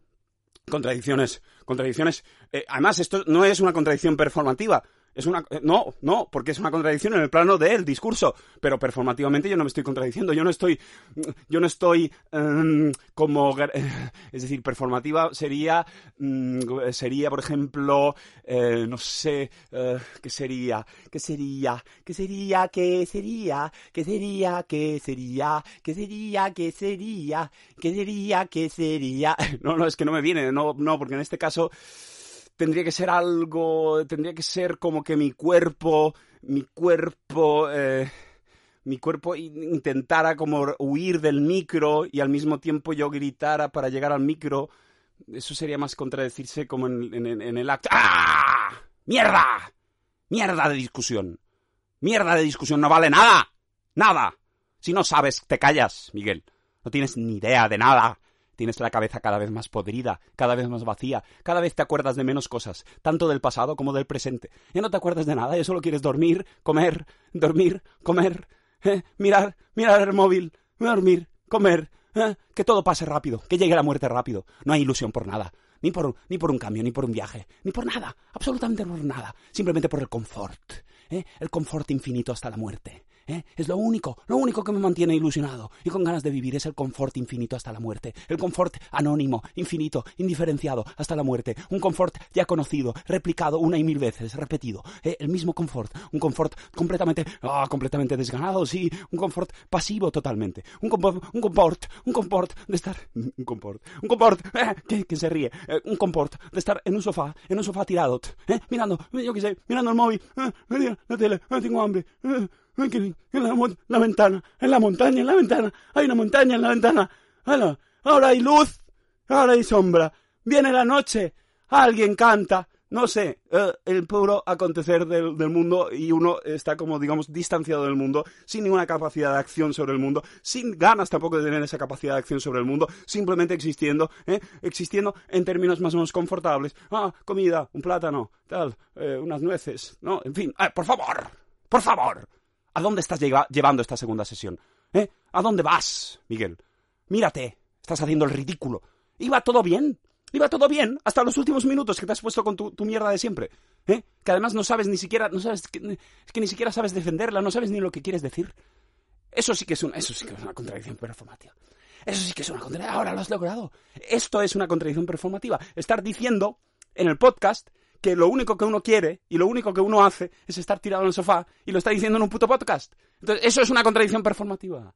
Contradicciones, contradicciones. Eh, además, esto no es una contradicción performativa. Es una eh, no, no, porque es una contradicción en el plano del discurso, pero performativamente yo no me estoy contradiciendo, yo no estoy yo no estoy em, como es decir, performativa sería mm, sería, por ejemplo, eh, no sé, eh, qué sería, qué sería, qué sería, qué sería, qué sería, qué sería, qué sería, qué sería, qué sería, qué sería. No, no, es que no me viene, no, no, porque en este caso tendría que ser algo, tendría que ser como que mi cuerpo, mi cuerpo, eh, mi cuerpo intentara como huir del micro y al mismo tiempo yo gritara para llegar al micro. Eso sería más contradecirse como en, en el acto. ¡Ah! ¡Mierda! ¡Mierda de discusión! ¡Mierda de discusión! ¡No vale nada! ¡Nada! Si no sabes, te callas, Miguel. No tienes ni idea de nada. Tienes la cabeza cada vez más podrida, cada vez más vacía, cada vez te acuerdas de menos cosas, tanto del pasado como del presente. Ya no te acuerdas de nada, ya solo quieres dormir, comer, dormir, comer, eh, mirar, mirar el móvil, dormir, comer, eh, que todo pase rápido, que llegue la muerte rápido. No hay ilusión por nada, ni por, ni por un cambio, ni por un viaje, ni por nada, absolutamente por nada, simplemente por el confort, ¿eh? el confort infinito hasta la muerte. ¿Eh? Es lo único, lo único que me mantiene ilusionado. Y con ganas de vivir es el confort infinito hasta la muerte, el confort anónimo, infinito, indiferenciado hasta la muerte, un confort ya conocido, replicado una y mil veces, repetido, ¿eh? el mismo confort, un confort completamente, ah, completamente desganado, sí, un confort pasivo totalmente, un confort, un confort, un confort de estar, un confort, un confort, eh, que, se ríe, eh, un confort de estar en un sofá, en un sofá tirado, mirando, yo qué sé, mirando el móvil, la tele, tengo hambre, en la, ventana, en la montaña, en la ventana, hay una montaña en la ventana. Ahora, ahora hay luz, ahora hay sombra. Viene la noche, alguien canta. No sé, eh, el puro acontecer del, del, mundo y uno está como, digamos, distanciado del mundo, sin ninguna capacidad de acción sobre el mundo, sin ganas tampoco de tener esa capacidad de acción sobre el mundo, simplemente existiendo, ¿eh? existiendo en términos más o menos confortables. Ah, comida, un plátano, tal, eh, unas nueces, ¿no? En fin, ah, por favor, por favor. ¿A dónde estás llevando esta segunda sesión? ¿Eh? ¿A dónde vas, Miguel? Mírate, estás haciendo el ridículo. Iba todo bien, iba todo bien, hasta los últimos minutos que te has puesto con tu, mierda de siempre. ¿Eh? Que además no sabes ni siquiera, no sabes, que, es que ni siquiera sabes defenderla, no sabes ni lo que quieres decir. Eso sí que es una, eso sí que es una contradicción performativa. Eso sí que es una contradicción. Ahora lo has logrado. Esto es una contradicción performativa. Estar diciendo en el podcast que lo único que uno quiere y lo único que uno hace es estar tirado en el sofá y lo está diciendo en un puto podcast. Entonces, eso es una contradicción performativa.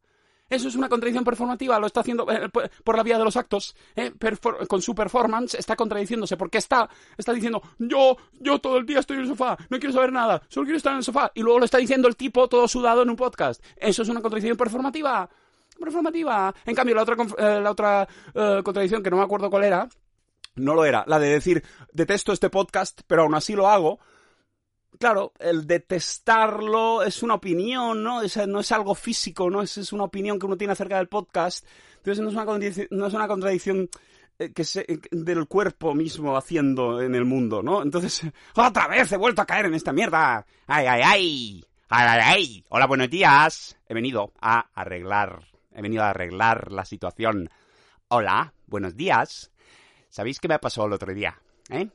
Eso es una contradicción performativa, lo está haciendo eh, por la vía de los actos, eh, con su performance, está contradiciéndose, porque está, está diciendo, yo, yo todo el día estoy en el sofá, no quiero saber nada, solo quiero estar en el sofá, y luego lo está diciendo el tipo todo sudado en un podcast. Eso es una contradicción performativa. Performativa. En cambio, la otra, eh, la otra contradicción, que no me acuerdo cuál era, no lo era. La de decir, detesto este podcast, pero aún así lo hago. Claro, el detestarlo es una opinión, ¿no? Es, no es algo físico, ¿no? Es, es, una opinión que uno tiene acerca del podcast. Entonces no es una, no es una contradicción eh, que se, eh, del cuerpo mismo haciendo en el mundo, ¿no? Entonces, otra vez he vuelto a caer en esta mierda. ¡Ay, ay, ay! ¡Ay, ay, ay! Hola, buenos días. He venido a arreglar, he venido a arreglar la situación. Hola, buenos días. ¿Sabéis qué me pasó el otro día? ¿Eh?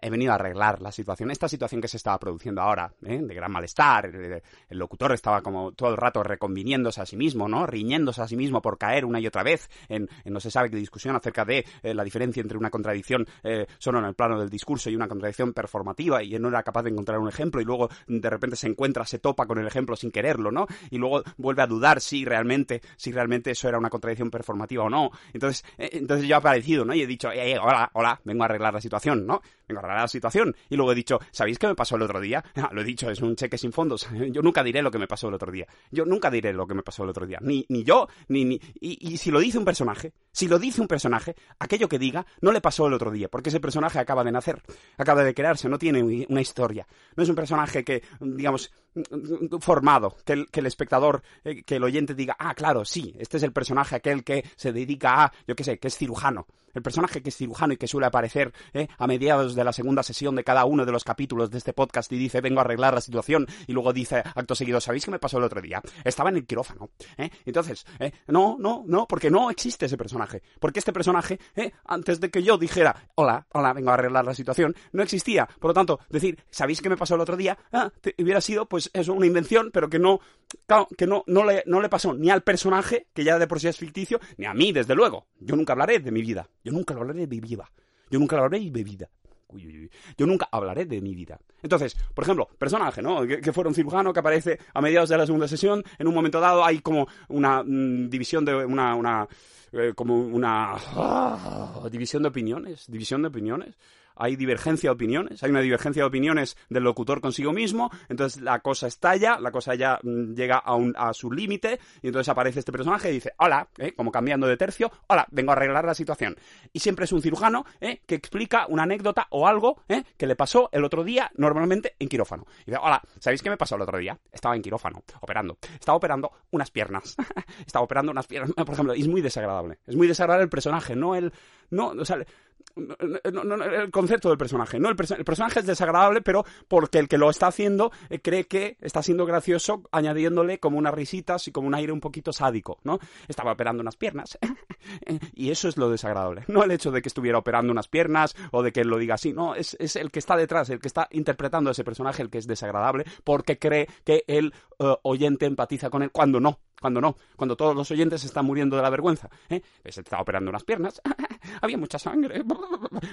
He venido a arreglar la situación, esta situación que se estaba produciendo ahora, ¿eh? de gran malestar, el locutor estaba como todo el rato reconviniéndose a sí mismo, ¿no? Riñéndose a sí mismo por caer una y otra vez en, no se sabe qué discusión acerca de eh, la diferencia entre una contradicción eh, solo en el plano del discurso y una contradicción performativa y él no era capaz de encontrar un ejemplo y luego de repente se encuentra, se topa con el ejemplo sin quererlo, ¿no? Y luego vuelve a dudar si realmente, si realmente eso era una contradicción performativa o no. Entonces, entonces yo he aparecido, ¿no? Y he dicho, hola, hola, vengo a arreglar la situación, ¿no? Vengo la situación. Y luego he dicho, ¿sabéis qué me pasó el otro día? Ah, lo he dicho, es un cheque sin fondos. Yo nunca diré lo que me pasó el otro día. Yo nunca diré lo que me pasó el otro día. Ni, ni yo, ni... ni y, si lo dice un personaje, si lo dice un personaje, aquello que diga no le pasó el otro día, porque ese personaje acaba de nacer, acaba de crearse, no tiene una historia. No es un personaje que, digamos, formado, que el, que el espectador, eh, que el oyente diga, ah, claro, sí, este es el personaje aquel que se dedica a, yo qué sé, que es cirujano. El personaje que es cirujano y que suele aparecer eh, a mediados de la segunda sesión de cada uno de los capítulos de este podcast y dice, vengo a arreglar la situación, y luego dice, acto seguido, ¿sabéis qué me pasó el otro día? Estaba en el quirófano. ¿eh? Entonces, ¿eh? no, no, no, porque no existe ese personaje. Porque este personaje, antes de que yo dijera, hola, hola, vengo a arreglar la situación, no existía. Por lo tanto, decir, ¿sabéis qué me pasó el otro día? Ah, hubiera sido, pues, eso, una invención, pero que no, que no, no, le, no le pasó ni al personaje, que ya de por sí es ficticio, ni a mí, desde luego. Yo nunca hablaré de mi vida. Yo nunca hablaré de mi vida. Yo nunca hablaré de mi vida. Yo nunca hablaré de mi vida. Entonces, por ejemplo, personaje, ¿no? Que, fuera un cirujano que aparece a mediados de la segunda sesión, en un momento dado hay como una mm, división de una, una eh, como una ah, división de opiniones, división de opiniones hay divergencia de opiniones, hay una divergencia de opiniones del locutor consigo mismo, entonces la cosa estalla, la cosa ya mm, llega a, un, a su límite, y entonces aparece este personaje y dice, hola, ¿eh? como cambiando de tercio, hola, vengo a arreglar la situación. Y siempre es un cirujano ¿eh? que explica una anécdota o algo ¿eh? que le pasó el otro día, normalmente en quirófano. Y dice, hola, ¿sabéis qué me pasó el otro día? Estaba en quirófano, operando. Estaba operando unas piernas. Estaba operando unas piernas, por ejemplo, y es muy desagradable. Es muy desagradable el personaje, no el... No, el concepto del personaje. No, el, personaje es desagradable, pero porque el que lo está haciendo eh, cree que está siendo gracioso, añadiéndole como unas risitas y como un aire un poquito sádico, ¿no? Estaba operando unas piernas. y eso es lo desagradable. No el hecho de que estuviera operando unas piernas o de que lo diga así. No, es, el que está detrás, el que está interpretando a ese personaje, el que es desagradable, porque cree que el eh, oyente empatiza con él, cuando no. Cuando no, cuando todos los oyentes están muriendo de la vergüenza. ¿eh? Se estaba operando unas piernas, había mucha sangre.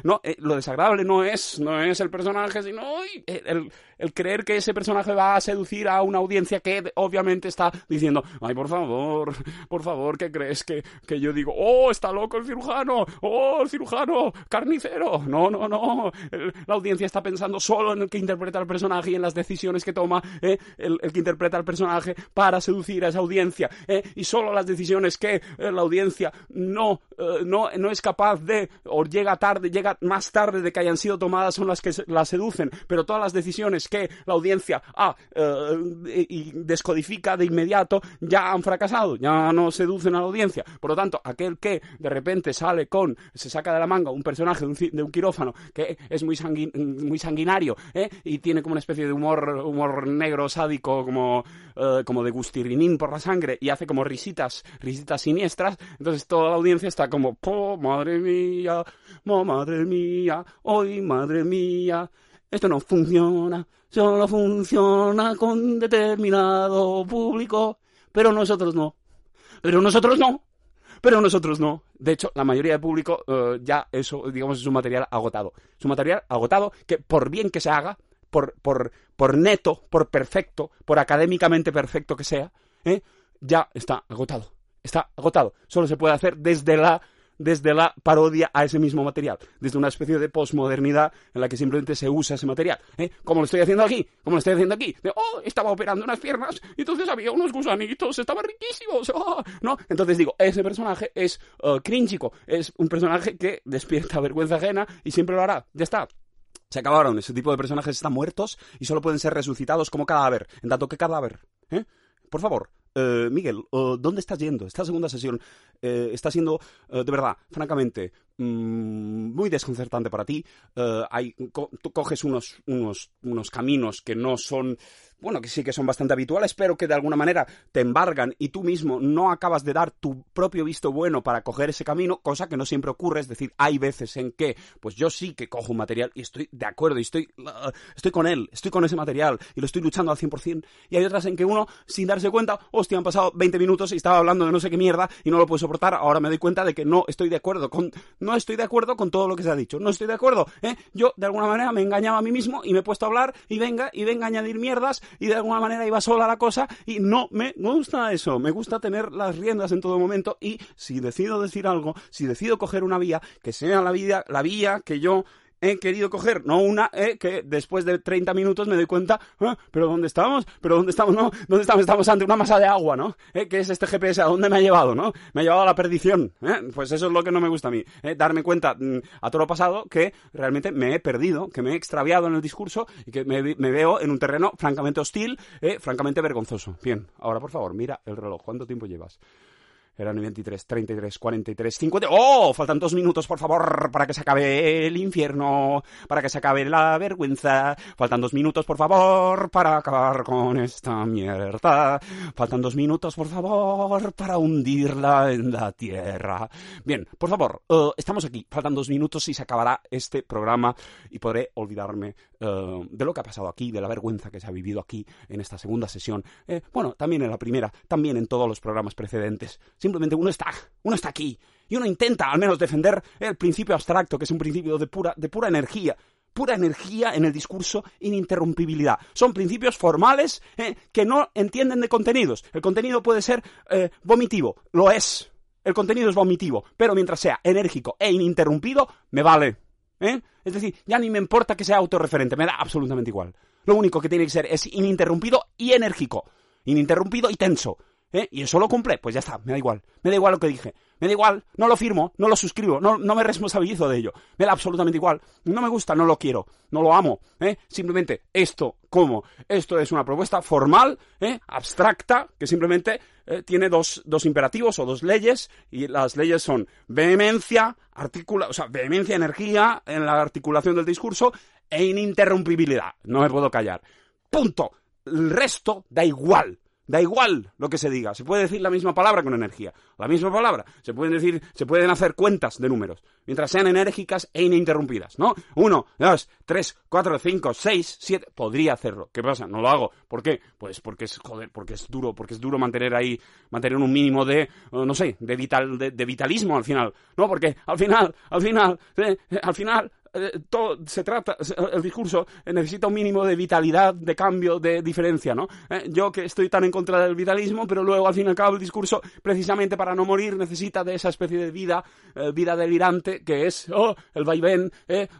No, eh, lo desagradable no es, no es el personaje, sino el, el, creer que ese personaje va a seducir a una audiencia que obviamente está diciendo, ay, por favor, por favor, ¿qué crees que, que yo digo? Oh, está loco el cirujano, oh, el cirujano, carnicero. No, no, no. la audiencia está pensando solo en el que interpreta al personaje y en las decisiones que toma ¿eh? el, el que interpreta al personaje para seducir a esa audiencia ¿eh? y solo las decisiones que eh, la audiencia no, eh, no, no es capaz de, o llega tarde, llega más tarde de que hayan sido tomadas son las que la seducen, pero todas las decisiones que la audiencia ha y descodifica de inmediato ya han fracasado, ya no seducen a la audiencia. Por lo tanto, aquel que de repente sale con, se saca de la manga un personaje de un, quirófano que es muy, muy sanguinario y tiene como una especie de humor, humor negro sádico como, como de gustirrinín por la sangre, y hace como risitas, risitas siniestras, entonces toda la audiencia está como, oh, madre mía, oh, madre mía, hoy, madre mía, esto no funciona, solo funciona con determinado público, pero nosotros no, pero nosotros no, pero nosotros no. De hecho, la mayoría del público eh, ya eso, digamos, es un material agotado. Es un material agotado que por bien que se haga, por, por, por neto, por perfecto, por académicamente perfecto que sea, ¿eh? Ya está agotado. Está agotado. Solo se puede hacer desde la desde la parodia a ese mismo material, desde una especie de posmodernidad en la que simplemente se usa ese material. ¿eh? Como lo estoy haciendo aquí, como lo estoy haciendo aquí. oh, estaba operando unas piernas y entonces había unos gusanitos, estaban riquísimos. Oh", ¿no? Entonces digo, ese personaje es uh, es un personaje que despierta vergüenza ajena y siempre lo hará. Ya está. Se acabaron. Ese tipo de personajes están muertos y solo pueden ser resucitados como cadáver. En tanto que cadáver. ¿eh? Por favor, eh, Miguel, ¿dónde estás yendo? Esta segunda sesión eh, está siendo, de verdad, francamente, mm, muy desconcertante para ti. Eh, hay, co- tú coges unos, unos caminos que no son, bueno, que sí que son bastante habituales, pero que de alguna manera te embargan y tú mismo no acabas de dar tu propio visto bueno para coger ese camino, cosa que no siempre ocurre. Es decir, hay veces en que, pues yo sí que cojo un material y estoy de acuerdo y estoy, uh, estoy con él, estoy con ese material y lo estoy luchando al 100%. Y hay otras en que uno, sin darse cuenta, hostia, han pasado 20 minutos y estaba hablando de no sé qué mierda y no lo puedo soportar. Ahora me doy cuenta de que no estoy de acuerdo con, no estoy de acuerdo con todo lo que se ha dicho. No estoy de acuerdo, ¿eh? Yo, de alguna manera, me engañaba a mí mismo y me he puesto a hablar y venga, y venga a añadir mierdas y de alguna manera iba sola la cosa y no me gusta eso. Me gusta tener las riendas en todo momento y si decido decir algo, si decido coger una vía, que sea la vía, la vía que yo he querido coger, no una eh, que después de 30 minutos me doy cuenta, "Ah, pero ¿dónde estamos? ¿Pero dónde estamos? No, ¿dónde estamos? Estamos ante una masa de agua, ¿no? Eh, ¿Qué es este GPS? ¿A dónde me ha llevado, no? Me ha llevado a la perdición, ¿eh? Pues eso es lo que no me gusta a mí, darme cuenta mm, a todo lo pasado que realmente me he perdido, que me he extraviado en el discurso y que me, me veo en un terreno francamente hostil, francamente vergonzoso. Bien, ahora por favor, mira el reloj, ¿cuánto tiempo llevas? Eran 23, 33, 43, 50. ¡Oh! Faltan dos minutos, por favor, para que se acabe el infierno, para que se acabe la vergüenza. Faltan dos minutos, por favor, para acabar con esta mierda. Faltan dos minutos, por favor, para hundirla en la tierra. Bien, por favor, eh, estamos aquí. Faltan dos minutos y se acabará este programa y podré olvidarme eh, de lo que ha pasado aquí, de la vergüenza que se ha vivido aquí en esta segunda sesión. Eh, bueno, también en la primera, también en todos los programas precedentes. Simplemente uno está, uno está aquí y uno intenta al menos defender el principio abstracto, que es un principio de pura, de pura energía. Pura energía en el discurso, ininterrumpibilidad. Son principios formales eh, que no entienden de contenidos. El contenido puede ser eh, vomitivo, lo es. El contenido es vomitivo, pero mientras sea enérgico e ininterrumpido, me vale. ¿eh? Es decir, ya ni me importa que sea autorreferente, me da absolutamente igual. Lo único que tiene que ser es ininterrumpido y enérgico. Ininterrumpido y tenso. ¿Eh? Y eso lo cumple, pues ya está, me da igual. Me da igual lo que dije. Me da igual, no lo firmo, no lo suscribo, no, no me responsabilizo de ello. Me da absolutamente igual. No me gusta, no lo quiero, no lo amo. ¿eh? Simplemente esto, ¿cómo? Esto es una propuesta formal, ¿eh? abstracta, que simplemente eh, tiene dos, dos imperativos o dos leyes, y las leyes son vehemencia, articula, o sea, vehemencia, energía en la articulación del discurso, e ininterrumpibilidad. No me puedo callar. Punto. El resto da igual. Da igual lo que se diga. Se puede decir la misma palabra con energía. La misma palabra. Se pueden decir, se pueden hacer cuentas de números. Mientras sean enérgicas e ininterrumpidas, ¿no? Uno, dos, tres, cuatro, cinco, seis, siete. Podría hacerlo. ¿Qué pasa? No lo hago. ¿Por qué? Pues porque es, joder, porque es duro, porque es duro mantener ahí, mantener un mínimo de, eh, no sé, de vital, de, de vitalismo al final. No, porque al final, al final, eh, al final, eh, todo se trata, el discurso necesita un mínimo de vitalidad, de cambio, de diferencia, ¿no? Eh, yo que estoy tan en contra del vitalismo, pero luego al fin y al cabo el discurso, precisamente para no morir, necesita de esa especie de vida, eh, vida delirante, que es oh, el vaivén,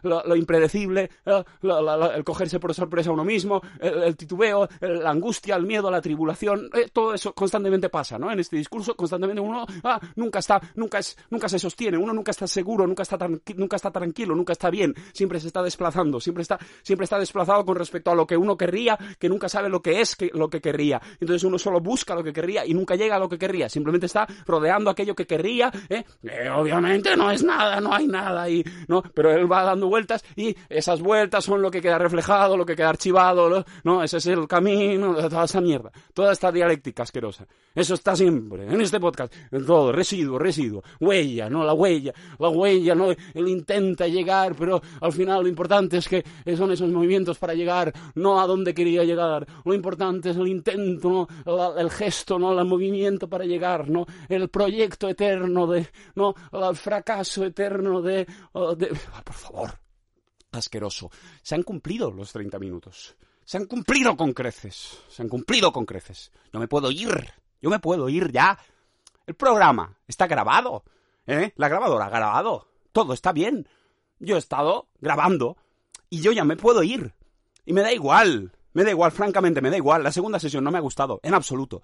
lo, lo, impredecible, la, la, el cogerse por sorpresa a uno mismo, el, titubeo, la angustia, el miedo, la tribulación, todo eso constantemente pasa, ¿no? En este discurso constantemente uno ah, nunca está, nunca es, nunca se sostiene, uno nunca está seguro, nunca está, nunca está tranquilo, nunca está bien siempre se está desplazando, siempre está, siempre está desplazado con respecto a lo que uno querría, que nunca sabe lo que es que, lo que querría. Entonces uno solo busca lo que querría y nunca llega a lo que querría, simplemente está rodeando aquello que querría, ¿eh? Eh, obviamente no es nada, no hay nada y no, pero él va dando vueltas y esas vueltas son lo que queda reflejado, lo que queda archivado, no ese es el camino, toda esa mierda, toda esta dialéctica asquerosa. Eso está siempre en este podcast, en todo, residuo, residuo, huella, no la huella, la huella, no, él intenta llegar, pero al final lo importante es que son esos movimientos para llegar no a donde quería llegar. Lo importante es el intento, ¿no? el gesto, no el movimiento para llegar, no el proyecto eterno de, no el fracaso eterno de, de... por favor, asqueroso. Se han cumplido los 30 minutos. Se han cumplido con creces. Se han cumplido con creces. Yo me puedo ir. Yo me puedo ir ya. El programa está grabado. ¿Eh? La grabadora ha grabado. Todo está bien. Yo he estado grabando y yo ya me puedo ir. Y me da igual. Me da igual, francamente, me da igual. La segunda sesión no me ha gustado, en absoluto.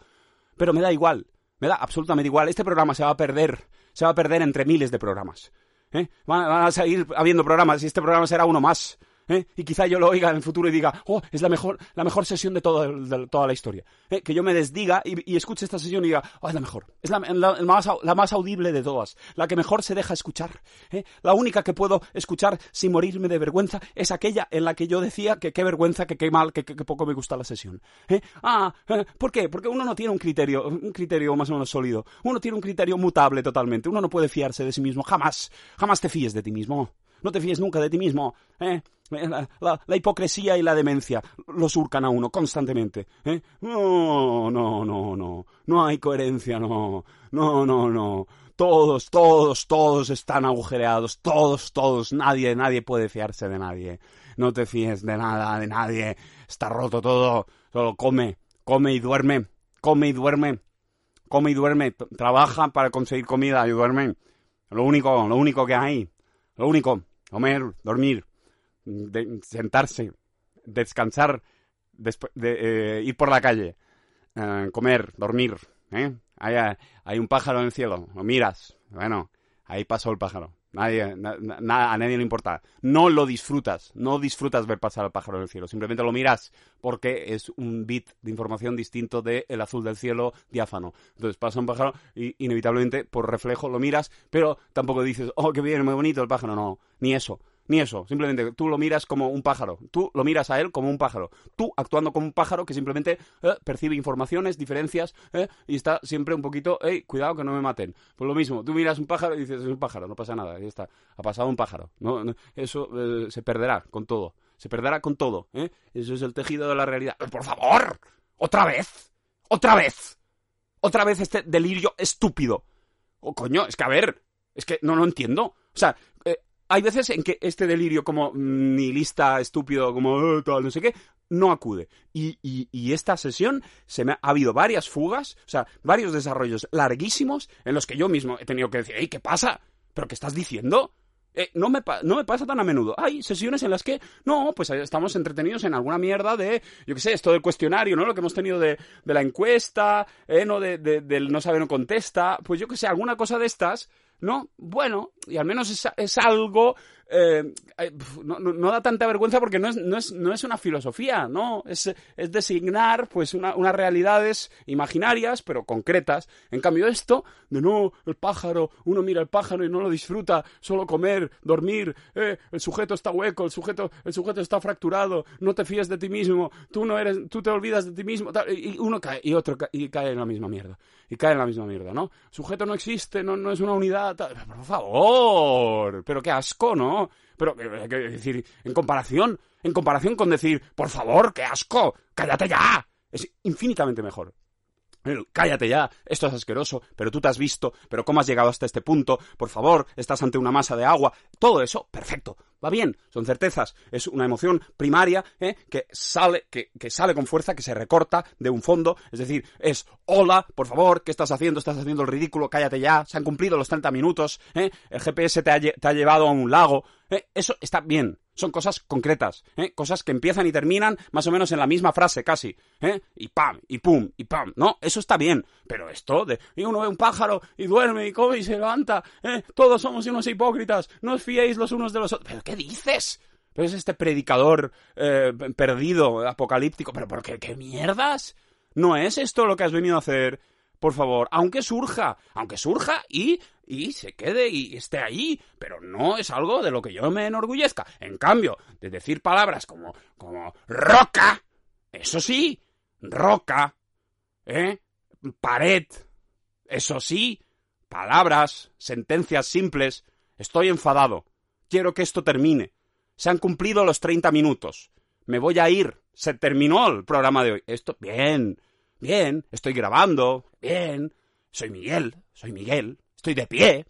Pero me da igual. Me da absolutamente igual. Este programa se va a perder. Se va a perder entre miles de programas. ¿Eh? Van, a seguir habiendo programas y este programa será uno más. ¿Eh? Y quizá yo lo oiga en el futuro y diga, oh, es la mejor, la mejor sesión de, toda de toda la historia. ¿eh? Que yo me desdiga y, escuche esta sesión y diga, oh, es la mejor. Es la, más, la, más, audible de todas. La que mejor se deja escuchar. ¿eh? La única que puedo escuchar sin morirme de vergüenza es aquella en la que yo decía que qué vergüenza, que qué mal, que, poco me gusta la sesión. Ah, ¿por qué? Porque uno no tiene un criterio, un criterio más o menos sólido. Uno tiene un criterio mutable totalmente. Uno no puede fiarse de sí mismo. Jamás. Jamás te fíes de ti mismo. No te fíes nunca de ti mismo. La, hipocresía y la demencia lo surcan a uno constantemente. ¿eh? No, no, no, no. No hay coherencia, no. No, no, no. Todos, todos, todos están agujereados. Todos, todos. Nadie, nadie puede fiarse de nadie. No te fíes de nada, de nadie. Está roto todo. Solo come, come y duerme. Come y duerme. Come y duerme. Trabaja para conseguir comida y duerme. Lo único, lo único que hay. Lo único comer, dormir, sentarse, descansar, de, eh, ir por la calle, eh, comer, dormir. ¿eh? Hay, un pájaro en el cielo, lo miras, bueno, ahí pasó el pájaro. Nadie, a nadie le importa. No lo disfrutas, no disfrutas ver pasar al pájaro en el cielo, simplemente lo miras porque es un bit de información distinto del el azul del cielo diáfano. Entonces pasa un pájaro y inevitablemente por reflejo lo miras, pero tampoco dices, oh, qué bien, muy bonito el pájaro, no, ni eso. Ni eso, simplemente tú lo miras como un pájaro, tú lo miras a él como un pájaro, tú actuando como un pájaro que simplemente eh, percibe informaciones, diferencias eh, y está siempre un poquito, cuidado que no me maten. Pues lo mismo, tú miras un pájaro y dices, es un pájaro, no pasa nada, ahí está, ha pasado un pájaro. No, eso eh, se perderá con todo, se perderá con todo. Eso es el tejido de la realidad. ¡Por favor! ¡Otra vez! ¡Otra vez! ¡Otra vez este delirio estúpido! Oh, coño, es que a ver, es que no lo entiendo. O sea, hay veces en que este delirio como nihilista, estúpido, como oh, tal, no sé qué, no acude. Y, y, esta sesión se me ha, habido varias fugas, o sea, varios desarrollos larguísimos en los que yo mismo he tenido que decir, ¡Ey, qué pasa! ¿Pero qué estás diciendo? Eh, no, me no me pasa tan a menudo. Hay sesiones en las que, no, pues estamos entretenidos en alguna mierda de, yo qué sé, esto del cuestionario, ¿no? Lo que hemos tenido de, de la encuesta, ¿eh? ¿no? De, del no sabe, no contesta. Pues yo qué sé, alguna cosa de estas ¿no? Bueno, y al menos es, es algo eh, no, da tanta vergüenza porque no es, no es, no es una filosofía, ¿no? Es, es designar pues una, unas realidades imaginarias, pero concretas. En cambio esto, de no, el pájaro, uno mira el pájaro y no lo disfruta, solo comer, dormir, eh, el sujeto está hueco, el sujeto, el sujeto está fracturado, no te fíes de ti mismo, tú no eres, tú te olvidas de ti mismo, y uno cae, y otro cae, y cae en la misma mierda, y cae en la misma mierda, ¿no? sujeto no existe, no, no es una unidad, por favor, pero qué asco, ¿no? Pero, eh, es decir, en comparación, en comparación con decir, por favor, qué asco, cállate ya, es infinitamente mejor. Cállate ya, esto es asqueroso, pero tú te has visto, pero cómo has llegado hasta este punto, por favor, estás ante una masa de agua, todo eso, perfecto, va bien, son certezas, es una emoción primaria ¿eh? que sale, que, que, sale con fuerza, que se recorta de un fondo, es decir, es hola, por favor, ¿qué estás haciendo? Estás haciendo el ridículo, cállate ya, se han cumplido los 30 minutos, ¿eh? el GPS te ha, te ha llevado a un lago, ¿eh? eso está bien, son cosas concretas, ¿eh? cosas que empiezan y terminan más o menos en la misma frase casi, ¿eh? y pam, y pum, y pam, ¿no? Eso está bien, pero esto de y uno ve un pájaro y duerme y come y se levanta, ¿eh? todos somos unos hipócritas, no os fiéis los unos de los otros. ¿Pero qué dices? Pero es este predicador eh, perdido, apocalíptico, pero ¿por qué, qué mierdas? ¿No es esto lo que has venido a hacer? Por favor, aunque surja, aunque surja y y se quede y esté ahí, pero no es algo de lo que yo me enorgullezca. En cambio, de decir palabras como, como roca, eso sí, roca, ¿eh? Pared, eso sí, palabras, sentencias simples, estoy enfadado, quiero que esto termine. Se han cumplido los 30 minutos. Me voy a ir. Se terminó el programa de hoy. Esto, bien, bien, estoy grabando, bien. Soy Miguel, soy Miguel, estoy de pie.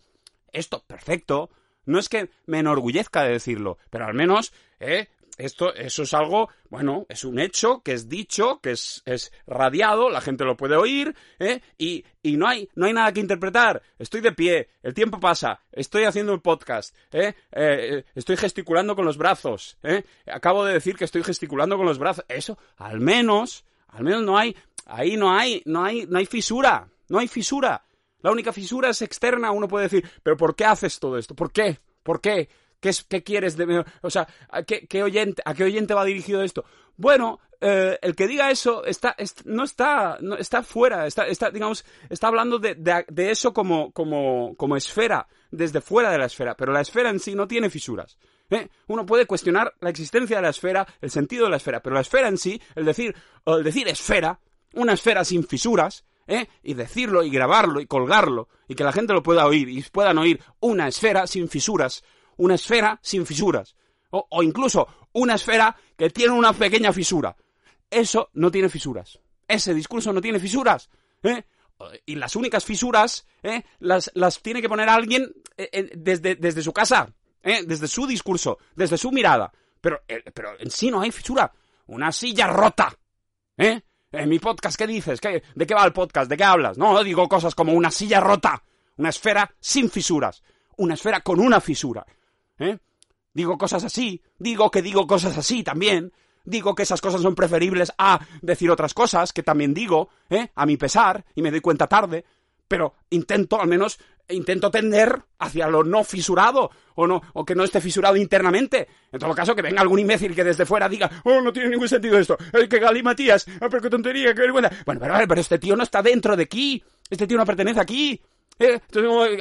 Esto, perfecto. No es que me enorgullezca de decirlo, pero al menos, ¿eh? Esto, eso es algo, bueno, es un hecho que es dicho, que es, es radiado, la gente lo puede oír, ¿eh? Y, y no hay, no hay nada que interpretar. Estoy de pie, el tiempo pasa, estoy haciendo un podcast, ¿eh? eh estoy gesticulando con los brazos, ¿eh? Acabo de decir que estoy gesticulando con los brazos. Eso, al menos, al menos no hay, ahí no hay, no hay, no hay fisura, no hay fisura. La única fisura es externa, uno puede decir, pero ¿por qué haces todo esto? ¿Por qué? ¿Por qué? ¿Qué, es, qué quieres de O sea, ¿a qué, oyente, ¿a qué oyente va dirigido esto? Bueno, eh, el que diga eso está, no está, fuera, está, está, digamos, está hablando de, eso como, como, esfera, desde fuera de la esfera, pero la esfera en sí no tiene fisuras. ¿eh? Uno puede cuestionar la existencia de la esfera, el sentido de la esfera, pero la esfera en sí, decir, el decir esfera, una esfera sin fisuras, ¿eh? y decirlo y grabarlo y colgarlo y que la gente lo pueda oír y puedan oír una esfera sin fisuras, una esfera sin fisuras, o, incluso una esfera que tiene una pequeña fisura. Eso no tiene fisuras. Ese discurso no tiene fisuras. ¿eh? Y las únicas fisuras ¿eh? las, las tiene que poner alguien desde, desde su casa, desde su discurso, desde su mirada. Pero, pero en sí no hay fisura. Una silla rota. En mi podcast, ¿qué dices? ¿Qué, ¿De qué va el podcast? ¿De qué hablas? No, digo cosas como una silla rota. Una esfera sin fisuras. Una esfera con una fisura. ¿Eh? Digo cosas así. Digo que digo cosas así también digo que esas cosas son preferibles a decir otras cosas, que también digo, ¿eh? a mi pesar, y me doy cuenta tarde, pero intento, al menos, intento tender hacia lo no fisurado, o no, o que no esté fisurado internamente. En todo caso, que venga algún imbécil que desde fuera diga, oh, no tiene ningún sentido esto, el que Gali Matías, ah, pero qué tontería, qué vergüenza. Bueno, pero, pero este tío no está dentro de aquí, este tío no pertenece aquí. ¿eh?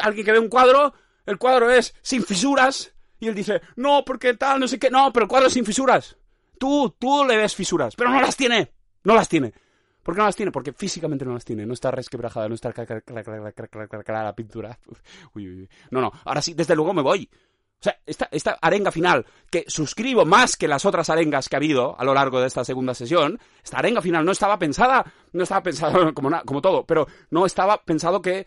Alguien que ve un cuadro, el cuadro es sin fisuras, y él dice, no, porque tal, no sé qué, no, pero el cuadro es sin fisuras. Tú, tú le ves fisuras, pero no las tiene. No las tiene. ¿Por qué no las tiene? Porque físicamente no las tiene. No está resquebrajada, no está la pintura. No, no. Ahora sí, desde luego me voy. O sea, esta, esta arenga final, que suscribo más que las otras arengas que ha habido a lo largo de esta segunda sesión, esta arenga final no estaba pensada, no estaba pensada como, como todo, pero no estaba pensado que,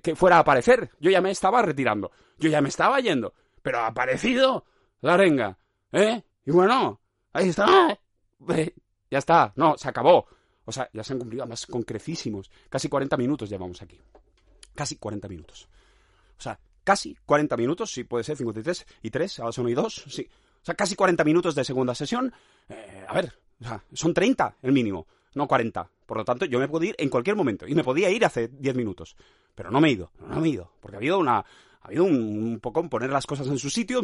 que fuera a aparecer. Yo ya me estaba retirando, yo ya me estaba yendo, pero ha aparecido la arenga, ¿eh? Y bueno, ahí está, ya está, no, se acabó. O sea, ya se han cumplido más con crecísimos. Casi 40 minutos llevamos aquí. Casi 40 minutos. O sea, casi 40 minutos, sí puede ser 53 y 3, ahora son y 2, sí. O sea, casi 40 minutos de segunda sesión. Eh, a ver, o sea, son 30 el mínimo, no 40. Por lo tanto, yo me puedo ir en cualquier momento. Y me podía ir hace 10 minutos. Pero no me he ido, no me he ido. Porque ha habido una. Ha habido un, un poco poner las cosas en su sitio,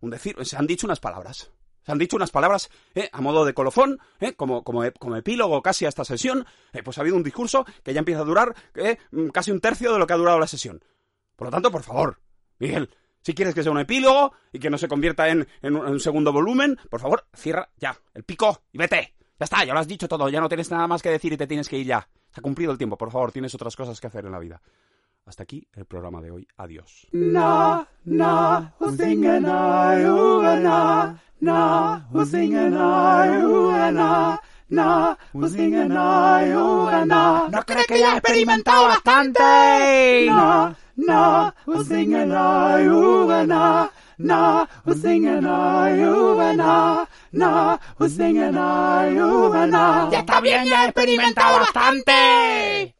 un decir. Se han dicho unas palabras. Se han dicho unas palabras ¿eh? a modo de colofón, ¿eh? como, como, epílogo casi a esta sesión. Eh, pues ha habido un discurso que ya empieza a durar ¿eh? mm, casi un tercio de lo que ha durado la sesión. Por lo tanto, por favor, Miguel, si quieres que sea un epílogo y que no se convierta en, en, un, segundo volumen, por favor, cierra ya el pico y vete. Ya está, ya lo has dicho todo, ya no tienes nada más que decir y te tienes que ir ya. Se ha cumplido el tiempo, por favor, tienes otras cosas que hacer en la vida. Hasta aquí el programa de hoy. Adiós. Na, na, na, na, na, na. ¿No crees que ya he experimentado bastante? Na, na, na, na, na, na, Ya está bien, ya he experimentado bastante.